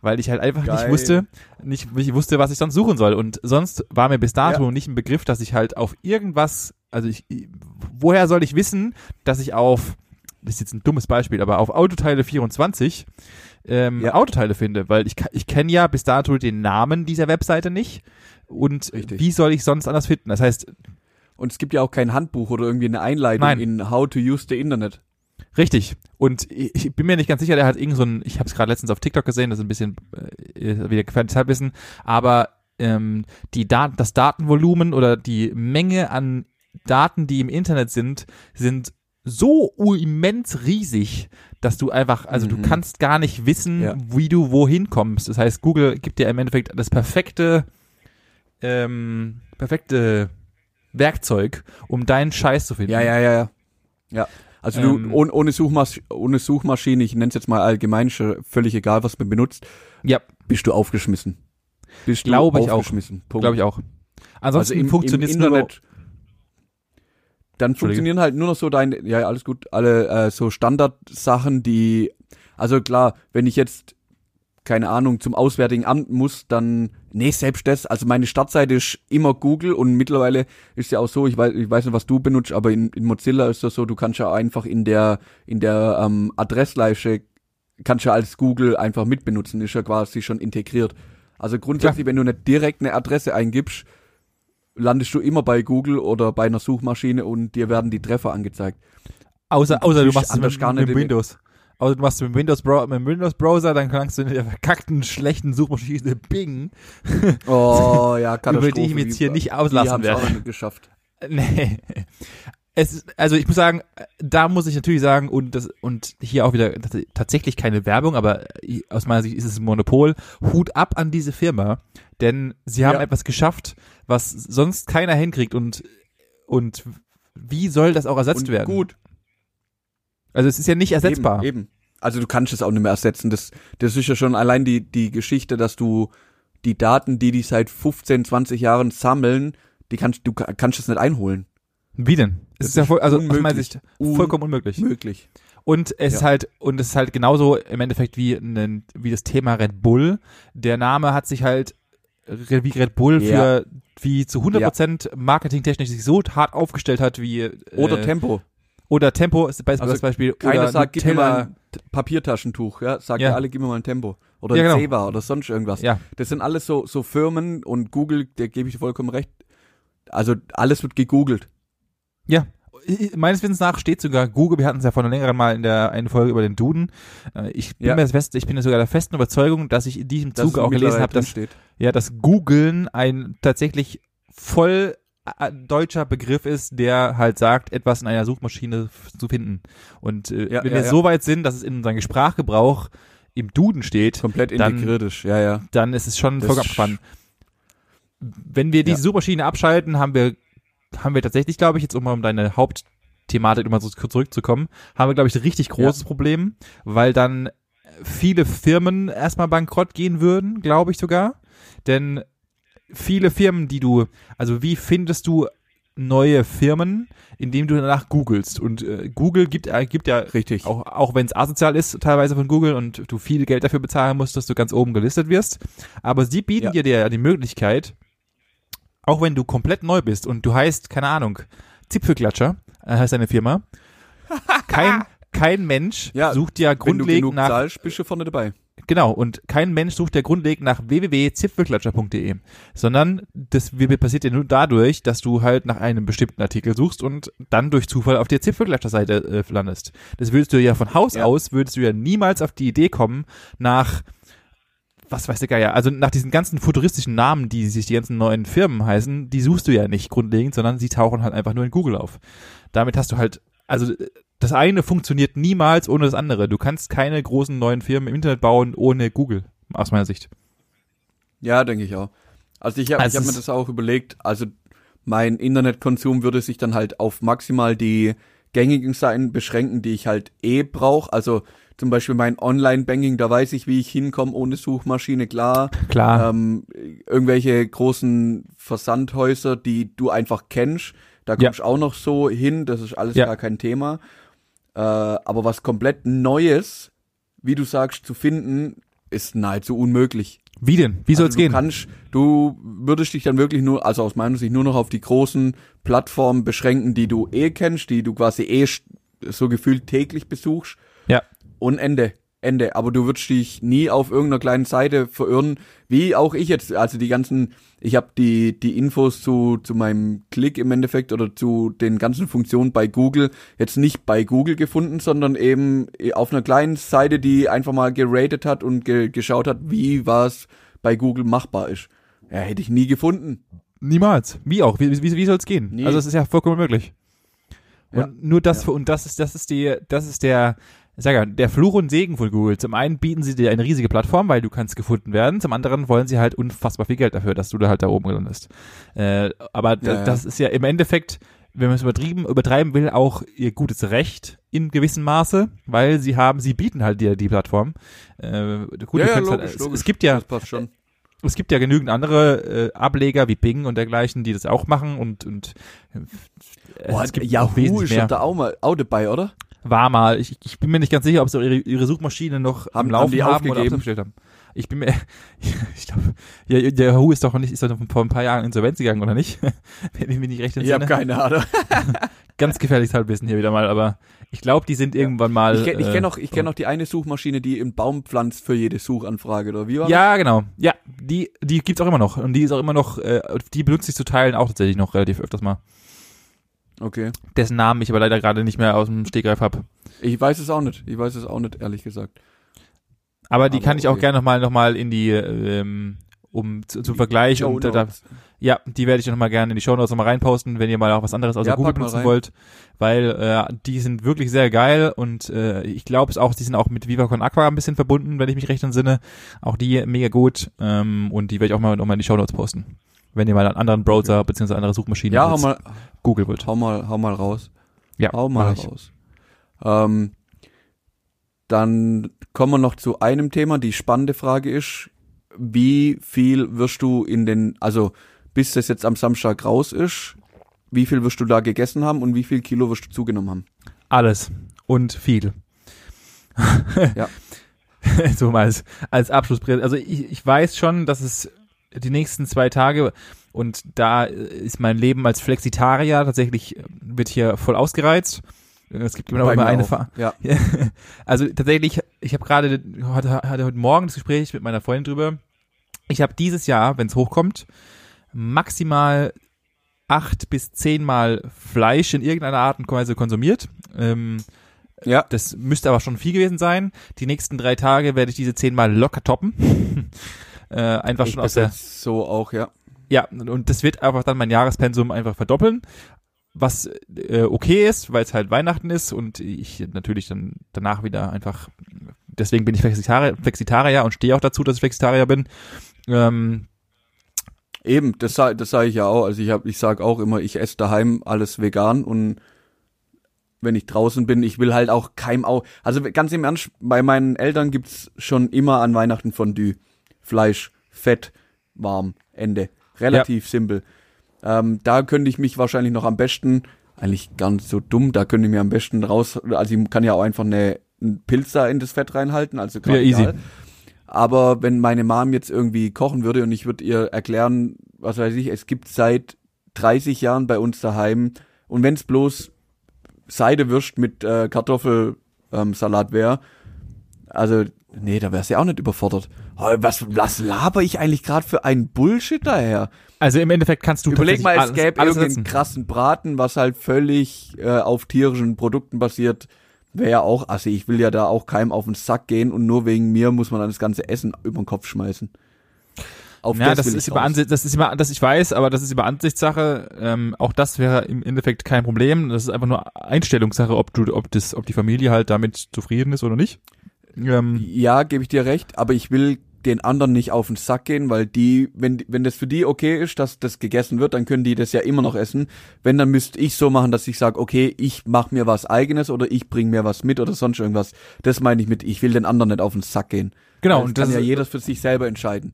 Weil ich halt einfach nicht Geil. wusste, nicht, nicht wusste, was ich sonst suchen soll. Und sonst war mir bis dato nicht ein Begriff, dass ich halt auf irgendwas, also ich, woher soll ich wissen, dass ich auf, das ist jetzt ein dummes Beispiel, aber auf Autoteile 24 ähm, Ja. Autoteile finde, weil ich, ich kenne ja bis dato den Namen dieser Webseite nicht. Und Richtig. wie soll ich sonst anders finden? Das heißt, Und es gibt ja auch kein Handbuch oder irgendwie eine Einleitung Nein. in How to use the Internet. Richtig. Und ich ich bin mir nicht ganz sicher, der hat irgend so ein, ich habe es gerade letztens auf TikTok gesehen, das ist ein bisschen äh, wieder gefährliches Halbwissen, aber ähm, die Dat das Datenvolumen oder die Menge an Daten, die im Internet sind, sind so immens riesig, dass du einfach, also du Mhm. kannst gar nicht wissen, Ja. wie du wohin kommst. Das heißt, Google gibt dir im Endeffekt das perfekte, ähm, perfekte Werkzeug, um deinen Scheiß zu finden. Ja, ja, ja, ja. Ja. Also Ähm. du, ohne, ohne, Suchmas ohne Suchmaschine, ich nenne es jetzt mal allgemein, schon völlig egal, was man benutzt, Ja, bist du aufgeschmissen. Bist Glaube du ich auch. aufgeschmissen. Punkt. glaube ich auch. Ansonsten also im, funktioniert im Internet. Dann funktionieren halt nur noch so deine, ja, alles gut, alle äh, so Standardsachen, die, also klar, wenn ich jetzt keine Ahnung, zum Auswärtigen Amt muss, dann, nee, selbst das, also meine Startseite ist immer Google und mittlerweile ist ja auch so, ich weiß, ich weiß nicht, was du benutzt, aber in, in Mozilla ist das so, du kannst ja einfach in der, in der ähm, Adressleiste, kannst ja als Google einfach mitbenutzen, ist ja quasi schon integriert. Also grundsätzlich, Klar. wenn du nicht direkt eine Adresse eingibst, landest du immer bei Google oder bei einer Suchmaschine und dir werden die Treffer angezeigt. Außer, außer du machst es mit, gar nicht mit Windows. Also du machst mit Windows, mit Windows Browser, dann kannst du in der verkackten, schlechten Suchmaschine Bing. Oh, ja, Über die ich mich jetzt hier nicht auslassen werde. Auch nicht geschafft. Nee. Es ist, also ich muss sagen, da muss ich natürlich sagen, und das, und hier auch wieder tatsächlich keine Werbung, aber aus meiner Sicht ist es ein Monopol. Hut ab an diese Firma, denn sie haben ja. etwas geschafft, was sonst keiner hinkriegt und, und wie soll das auch ersetzt und werden? Gut. Also es ist ja nicht ersetzbar. Eben, eben. Also du kannst es auch nicht mehr ersetzen. Das, das ist ja schon allein die, die Geschichte, dass du die Daten, die die seit 15, 20 Jahren sammeln, die kannst du kannst es nicht einholen. Wie denn? Es ist, ja voll, also unmöglich. aus meiner Sicht vollkommen unmöglich. Möglich. Und es ja. ist halt, und es ist halt genauso im Endeffekt wie, ein, wie das Thema Red Bull. Der Name hat sich halt wie Red Bull ja. für wie zu 100% ja. marketingtechnisch sich so hart aufgestellt hat wie äh, oder Tempo oder Tempo ist das also Beispiel. Keiner oder sagt, gib mir mal ein Papiertaschentuch, ja. Sagt ja. alle, gib mir mal ein Tempo. Oder ja, genau. oder sonst irgendwas. Ja. Das sind alles so, so Firmen und Google, der gebe ich vollkommen recht. Also alles wird gegoogelt. Ja, meines Wissens nach steht sogar Google, wir hatten es ja vor einer längeren Mal in der einen Folge über den Duden. Äh, ich bin ja. mir fest, ich bin sogar der festen Überzeugung, dass ich in diesem Zuge auch gelesen habe, dass steht. ja, dass Googlen ein tatsächlich voll deutscher Begriff ist, der halt sagt, etwas in einer Suchmaschine zu finden. Und äh, ja, wenn ja, wir so weit sind, dass es in unserem Sprachgebrauch im Duden steht, komplett integriert ist, ja, ja. Dann ist es schon vollkommen abgefahren. Wenn wir diese Suchmaschine abschalten, haben wir, haben wir tatsächlich, glaube ich, jetzt um mal um deine Hauptthematik immer so zurückzukommen, haben wir, glaube ich, ein richtig großes Problem, weil dann viele Firmen erstmal bankrott gehen würden, glaube ich sogar. Denn viele Firmen, die du, also wie findest du neue Firmen, indem du danach googelst. Und äh, Google gibt, äh, gibt ja richtig, auch, auch wenn es asozial ist, teilweise von Google und du viel Geld dafür bezahlen musst, dass du ganz oben gelistet wirst. Aber sie bieten ja. dir ja die Möglichkeit, auch wenn du komplett neu bist und du heißt, keine Ahnung, Zipfelklatscher, äh, heißt deine Firma, kein, kein Mensch ja, sucht ja grundlegend wenn du genug nach. Zahlst, bist du vorne dabei. Genau, und kein Mensch sucht ja grundlegend nach www.zipfelklatscher.de, sondern das passiert ja nur dadurch, dass du halt nach einem bestimmten Artikel suchst und dann durch Zufall auf der Zipfelklatscher-Seite äh, landest. Das würdest du ja von Haus ja. aus, würdest du ja niemals auf die Idee kommen, nach was weiß der Geier, also nach diesen ganzen futuristischen Namen, die sich die ganzen neuen Firmen heißen, die suchst du ja nicht grundlegend, sondern sie tauchen halt einfach nur in Google auf. Damit hast du halt, also das eine funktioniert niemals ohne das andere. Du kannst keine großen neuen Firmen im Internet bauen ohne Google, aus meiner Sicht. Ja, denke ich auch. Also ich habe also hab mir das auch überlegt, also mein Internetkonsum würde sich dann halt auf maximal die gängigen Seiten beschränken, die ich halt eh brauche. Also zum Beispiel mein Online-Banking, da weiß ich, wie ich hinkomme ohne Suchmaschine, klar. Klar. Ähm, irgendwelche großen Versandhäuser, die du einfach kennst, da kommst ja. auch noch so hin, das ist alles ja. gar kein Thema. Äh, aber was komplett Neues, wie du sagst, zu finden, ist nahezu unmöglich. Wie denn? Wie soll's also gehen? Kannst, du würdest dich dann wirklich nur, also aus meiner Sicht nur noch auf die großen Plattformen beschränken, die du eh kennst, die du quasi eh so gefühlt täglich besuchst. Ja. Und Ende. Ende. Aber du würdest dich nie auf irgendeiner kleinen Seite verirren, wie auch ich jetzt. Also die ganzen ich habe die, die Infos zu, zu meinem Klick im Endeffekt oder zu den ganzen Funktionen bei Google jetzt nicht bei Google gefunden, sondern eben auf einer kleinen Seite, die einfach mal geratet hat und ge geschaut hat, wie was bei Google machbar ist. Ja, hätte ich nie gefunden. Niemals. Wie auch? Wie, wie, wie soll es gehen? Nie. Also es ist ja vollkommen möglich. Und ja. nur das ja. und das ist das ist die das ist der ich sage ja, der Fluch und Segen von Google. Zum einen bieten sie dir eine riesige Plattform, weil du kannst gefunden werden. Zum anderen wollen sie halt unfassbar viel Geld dafür, dass du da halt da oben landest. Äh, aber ja, das ja. ist ja im Endeffekt, wenn man es übertrieben, übertreiben will, auch ihr gutes Recht in gewissem Maße, weil sie haben, sie bieten halt dir die Plattform. Äh, gut, ja, ja, logisch, halt, logisch. Es, es gibt ja, das es gibt ja genügend andere äh, Ableger wie Bing und dergleichen, die das auch machen und, und äh, Boah, es gibt Yahoo ist da auch mal auch dabei, oder? War mal. Ich, ich bin mir nicht ganz sicher, ob sie ihre, ihre Suchmaschine noch haben, am Laufen haben, haben oder abgestellt haben. Ich bin mir, ich glaube, ja, Yahoo ist doch nicht, ist doch vor ein paar Jahren insolvenz gegangen, oder nicht? Wenn ich mich nicht recht entsinne. Ich habe keine Ahnung. ganz gefährliches Halbwissen hier wieder mal, aber ich glaube, die sind irgendwann mal. Ich kenne ich kenn äh, noch, ich kenn noch die eine Suchmaschine, die im Baum pflanzt für jede Suchanfrage, oder wie war Ja, das? genau. Ja, die, die gibt's auch immer noch. Und die ist auch immer noch, äh, die benutze ich zu teilen auch tatsächlich noch relativ öfters mal. Okay. Dessen Namen ich aber leider gerade nicht mehr aus dem Stegreif hab. Ich weiß es auch nicht. Ich weiß es auch nicht, ehrlich gesagt. Aber die aber kann ich auch gerne nochmal noch mal in die ähm, um zu, zum Vergleich und da, ja, die werde ich noch mal gerne in die Show Notes noch mal reinposten, wenn ihr mal auch was anderes außer ja, Google benutzen wollt, weil äh, die sind wirklich sehr geil und äh, ich glaube es auch, die sind auch mit Viva Con Aqua ein bisschen verbunden, wenn ich mich recht entsinne. Auch die mega gut ähm, und die werde ich auch mal noch mal in die Show Notes posten, wenn ihr mal einen anderen Browser beziehungsweise andere Suchmaschine ja, hau mal, Google wollt. Hau mal, hau mal raus. Ja, hau mal raus. Ähm, dann kommen wir noch zu einem Thema. Die spannende Frage ist, wie viel wirst du in den, also bis das jetzt am Samstag raus ist, wie viel wirst du da gegessen haben und wie viel Kilo wirst du zugenommen haben? Alles und viel. ja. so mal als, als Abschluss. Also ich, ich weiß schon, dass es die nächsten zwei Tage und da ist mein Leben als Flexitarier tatsächlich wird hier voll ausgereizt. Es gibt immer, immer eine Fa ja. Also tatsächlich, ich habe gerade hatte, hatte heute Morgen das Gespräch mit meiner Freundin drüber. Ich habe dieses Jahr, wenn es hochkommt, maximal acht bis zehnmal Fleisch in irgendeiner Art und Weise konsumiert. Ähm, ja. Das müsste aber schon viel gewesen sein. Die nächsten drei Tage werde ich diese zehnmal locker toppen. äh, einfach ich schon aus der. So auch, ja. Ja, und das wird einfach dann mein Jahrespensum einfach verdoppeln was äh, okay ist, weil es halt Weihnachten ist und ich natürlich dann danach wieder einfach, deswegen bin ich Flexitarier, Flexitarier und stehe auch dazu, dass ich Flexitarier bin. Ähm, Eben, das, das sage ich ja auch. Also ich hab, ich sage auch immer, ich esse daheim alles vegan und wenn ich draußen bin, ich will halt auch kein Au. Also ganz im Ernst, bei meinen Eltern gibt's schon immer an Weihnachten Fondue. Fleisch, Fett, warm, Ende. Relativ ja. simpel. Ähm, da könnte ich mich wahrscheinlich noch am besten, eigentlich ganz so dumm, da könnte ich mir am besten raus, also ich kann ja auch einfach eine, einen Pilz da in das Fett reinhalten, also gerade ja, easy. Aber wenn meine Mom jetzt irgendwie kochen würde und ich würde ihr erklären, was weiß ich, es gibt seit 30 Jahren bei uns daheim und wenn es bloß Seidewürst mit äh, Kartoffelsalat ähm, wäre, also nee, da wär's ja auch nicht überfordert. Was, was laber ich eigentlich gerade für einen Bullshit daher? Also im Endeffekt kannst du Überleg mal, es gäbe irgendeinen setzen. krassen Braten, was halt völlig äh, auf tierischen Produkten basiert. Wäre ja auch also Ich will ja da auch keinem auf den Sack gehen und nur wegen mir muss man dann das ganze Essen über den Kopf schmeißen. Auf ja, das, das ist über Ansicht, das ist immer, das ich weiß, aber das ist über Ansichtssache. Ähm, auch das wäre im Endeffekt kein Problem. Das ist einfach nur Einstellungssache, ob du, ob das, ob die Familie halt damit zufrieden ist oder nicht. Ähm, ja, gebe ich dir recht, aber ich will den anderen nicht auf den Sack gehen, weil die, wenn, wenn das für die okay ist, dass das gegessen wird, dann können die das ja immer noch essen. Wenn, dann müsste ich so machen, dass ich sage, okay, ich mache mir was eigenes oder ich bringe mir was mit oder sonst irgendwas. Das meine ich mit, ich will den anderen nicht auf den Sack gehen. Genau. Das und das kann ja jeder für sich selber entscheiden.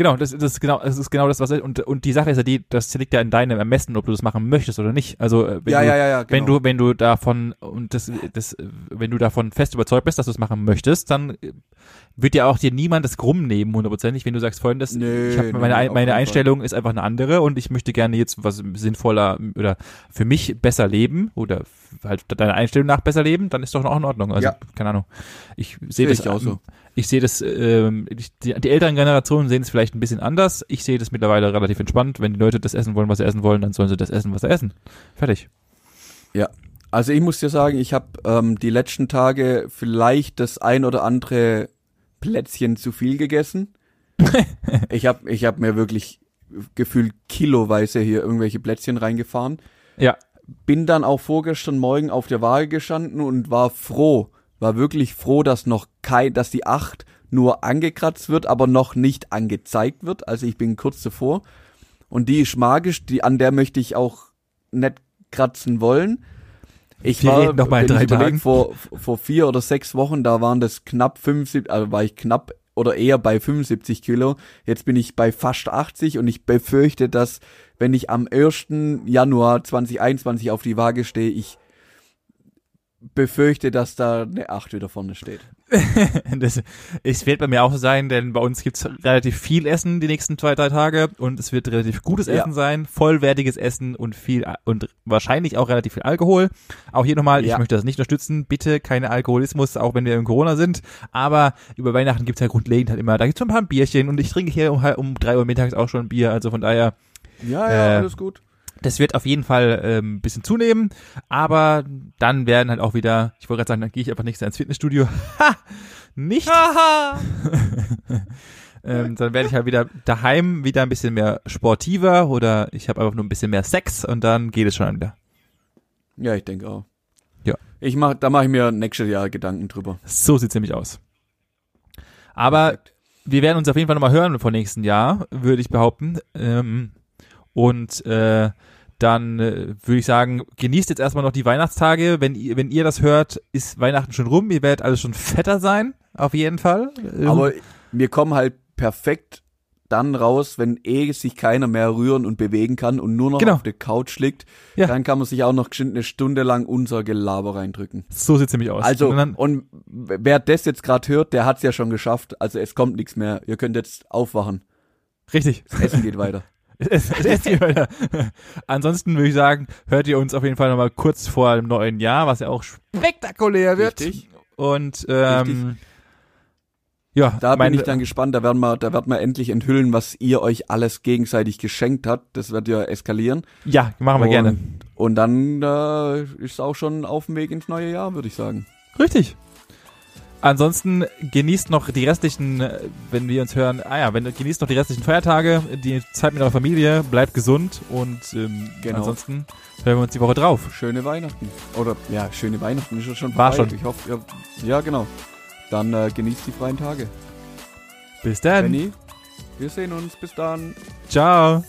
Genau, das, das ist genau, das ist genau das, was und und die Sache ist ja die, das liegt ja in deinem Ermessen, ob du das machen möchtest oder nicht. Also äh, wenn ja, du, ja, ja, genau. wenn du wenn du davon und das das wenn du davon fest überzeugt bist, dass du es machen möchtest, dann wird ja auch dir niemand das krumm nehmen hundertprozentig, wenn du sagst folgendes, nee, ich habe meine nee, meine Einstellung Fall. ist einfach eine andere und ich möchte gerne jetzt was sinnvoller oder für mich besser leben oder halt deiner Einstellung nach besser leben, dann ist doch auch in Ordnung. Also ja. keine Ahnung. Ich sehe das auch so ich sehe das, ähm, die, die älteren Generationen sehen es vielleicht ein bisschen anders. Ich sehe das mittlerweile relativ entspannt. Wenn die Leute das essen wollen, was sie essen wollen, dann sollen sie das essen, was sie essen. Fertig. Ja. Also ich muss dir sagen, ich habe ähm, die letzten Tage vielleicht das ein oder andere Plätzchen zu viel gegessen. ich habe ich hab mir wirklich gefühlt kiloweise hier irgendwelche Plätzchen reingefahren. Ja. Bin dann auch vorgestern Morgen auf der Waage gestanden und war froh, war wirklich froh, dass noch kein, dass die 8 nur angekratzt wird, aber noch nicht angezeigt wird. Also ich bin kurz davor. Und die ist magisch, die, an der möchte ich auch nicht kratzen wollen. Ich Wir war noch mal drei Tagen. Vor, vor vier oder sechs Wochen, da waren das knapp 75, also war ich knapp oder eher bei 75 Kilo. Jetzt bin ich bei fast 80 und ich befürchte, dass wenn ich am 1. Januar 2021 auf die Waage stehe, ich befürchte, dass da eine 8 wieder vorne steht. das, es wird bei mir auch so sein, denn bei uns gibt's relativ viel Essen die nächsten zwei, drei Tage und es wird relativ gutes Ja. Essen sein, vollwertiges Essen und viel und wahrscheinlich auch relativ viel Alkohol. Auch hier nochmal, ich Ja. möchte das nicht unterstützen, bitte keine Alkoholismus, auch wenn wir im Corona sind. Aber über Weihnachten gibt's ja grundlegend halt immer, da gibt's so ein paar Bierchen und ich trinke hier um, um drei Uhr mittags auch schon Bier, also von daher Ja, ja, alles gut. Das wird auf jeden Fall ähm, ein bisschen zunehmen, aber dann werden halt auch wieder, ich wollte gerade sagen, dann gehe ich einfach Jahr ins Fitnessstudio. Ha! Nicht. ähm, dann werde ich halt wieder daheim wieder ein bisschen mehr sportiver oder ich habe einfach nur ein bisschen mehr Sex und dann geht es schon wieder. Ja, ich denke auch. Ja. Ich mach, da mache ich mir nächstes Jahr Gedanken drüber. So sieht's nämlich aus. Aber Perfekt. wir werden uns auf jeden Fall nochmal hören vor nächsten Jahr, würde ich behaupten. Ähm, und äh, dann äh, würde ich sagen, genießt jetzt erstmal noch die Weihnachtstage. Wenn ihr, wenn ihr das hört, ist Weihnachten schon rum. Ihr werdet alles schon fetter sein, auf jeden Fall. Ähm, Aber wir kommen halt perfekt dann raus, wenn eh sich keiner mehr rühren und bewegen kann und nur noch Genau. auf der Couch liegt. Ja. Dann kann man sich auch noch geschwind eine Stunde lang unser Gelaber reindrücken. so sieht's nämlich aus. Also, und und wer das jetzt gerade hört, der hat's ja schon geschafft. Also es kommt nichts mehr. Ihr könnt jetzt aufwachen. richtig. Das Essen geht weiter. Es, es ist hier weiter. Ansonsten würde ich sagen, hört ihr uns auf jeden Fall nochmal kurz vor dem neuen Jahr, was ja auch spektakulär wird. Richtig. Und ähm, ja, Da bin ich dann gespannt. Da werden wir, da werden wir endlich enthüllen, was ihr euch alles gegenseitig geschenkt habt. Das wird ja eskalieren. Ja, machen wir und, gerne. Und dann äh, ist es auch schon auf dem Weg ins neue Jahr, würde ich sagen. Richtig. Ansonsten genießt noch die restlichen, äh, wenn wir uns hören, ah ja, wenn, genießt noch die restlichen Feiertage, die Zeit mit eurer Familie, bleibt gesund und ähm, Genau. ansonsten hören wir uns die Woche drauf. Schöne Weihnachten. Oder ja, schöne Weihnachten ist ja schon War vorbei. schon. Ich hoffe, ihr, ja genau. Dann äh, genießt die freien Tage. Bis dann. Benny, wir sehen uns. Bis dann. Ciao.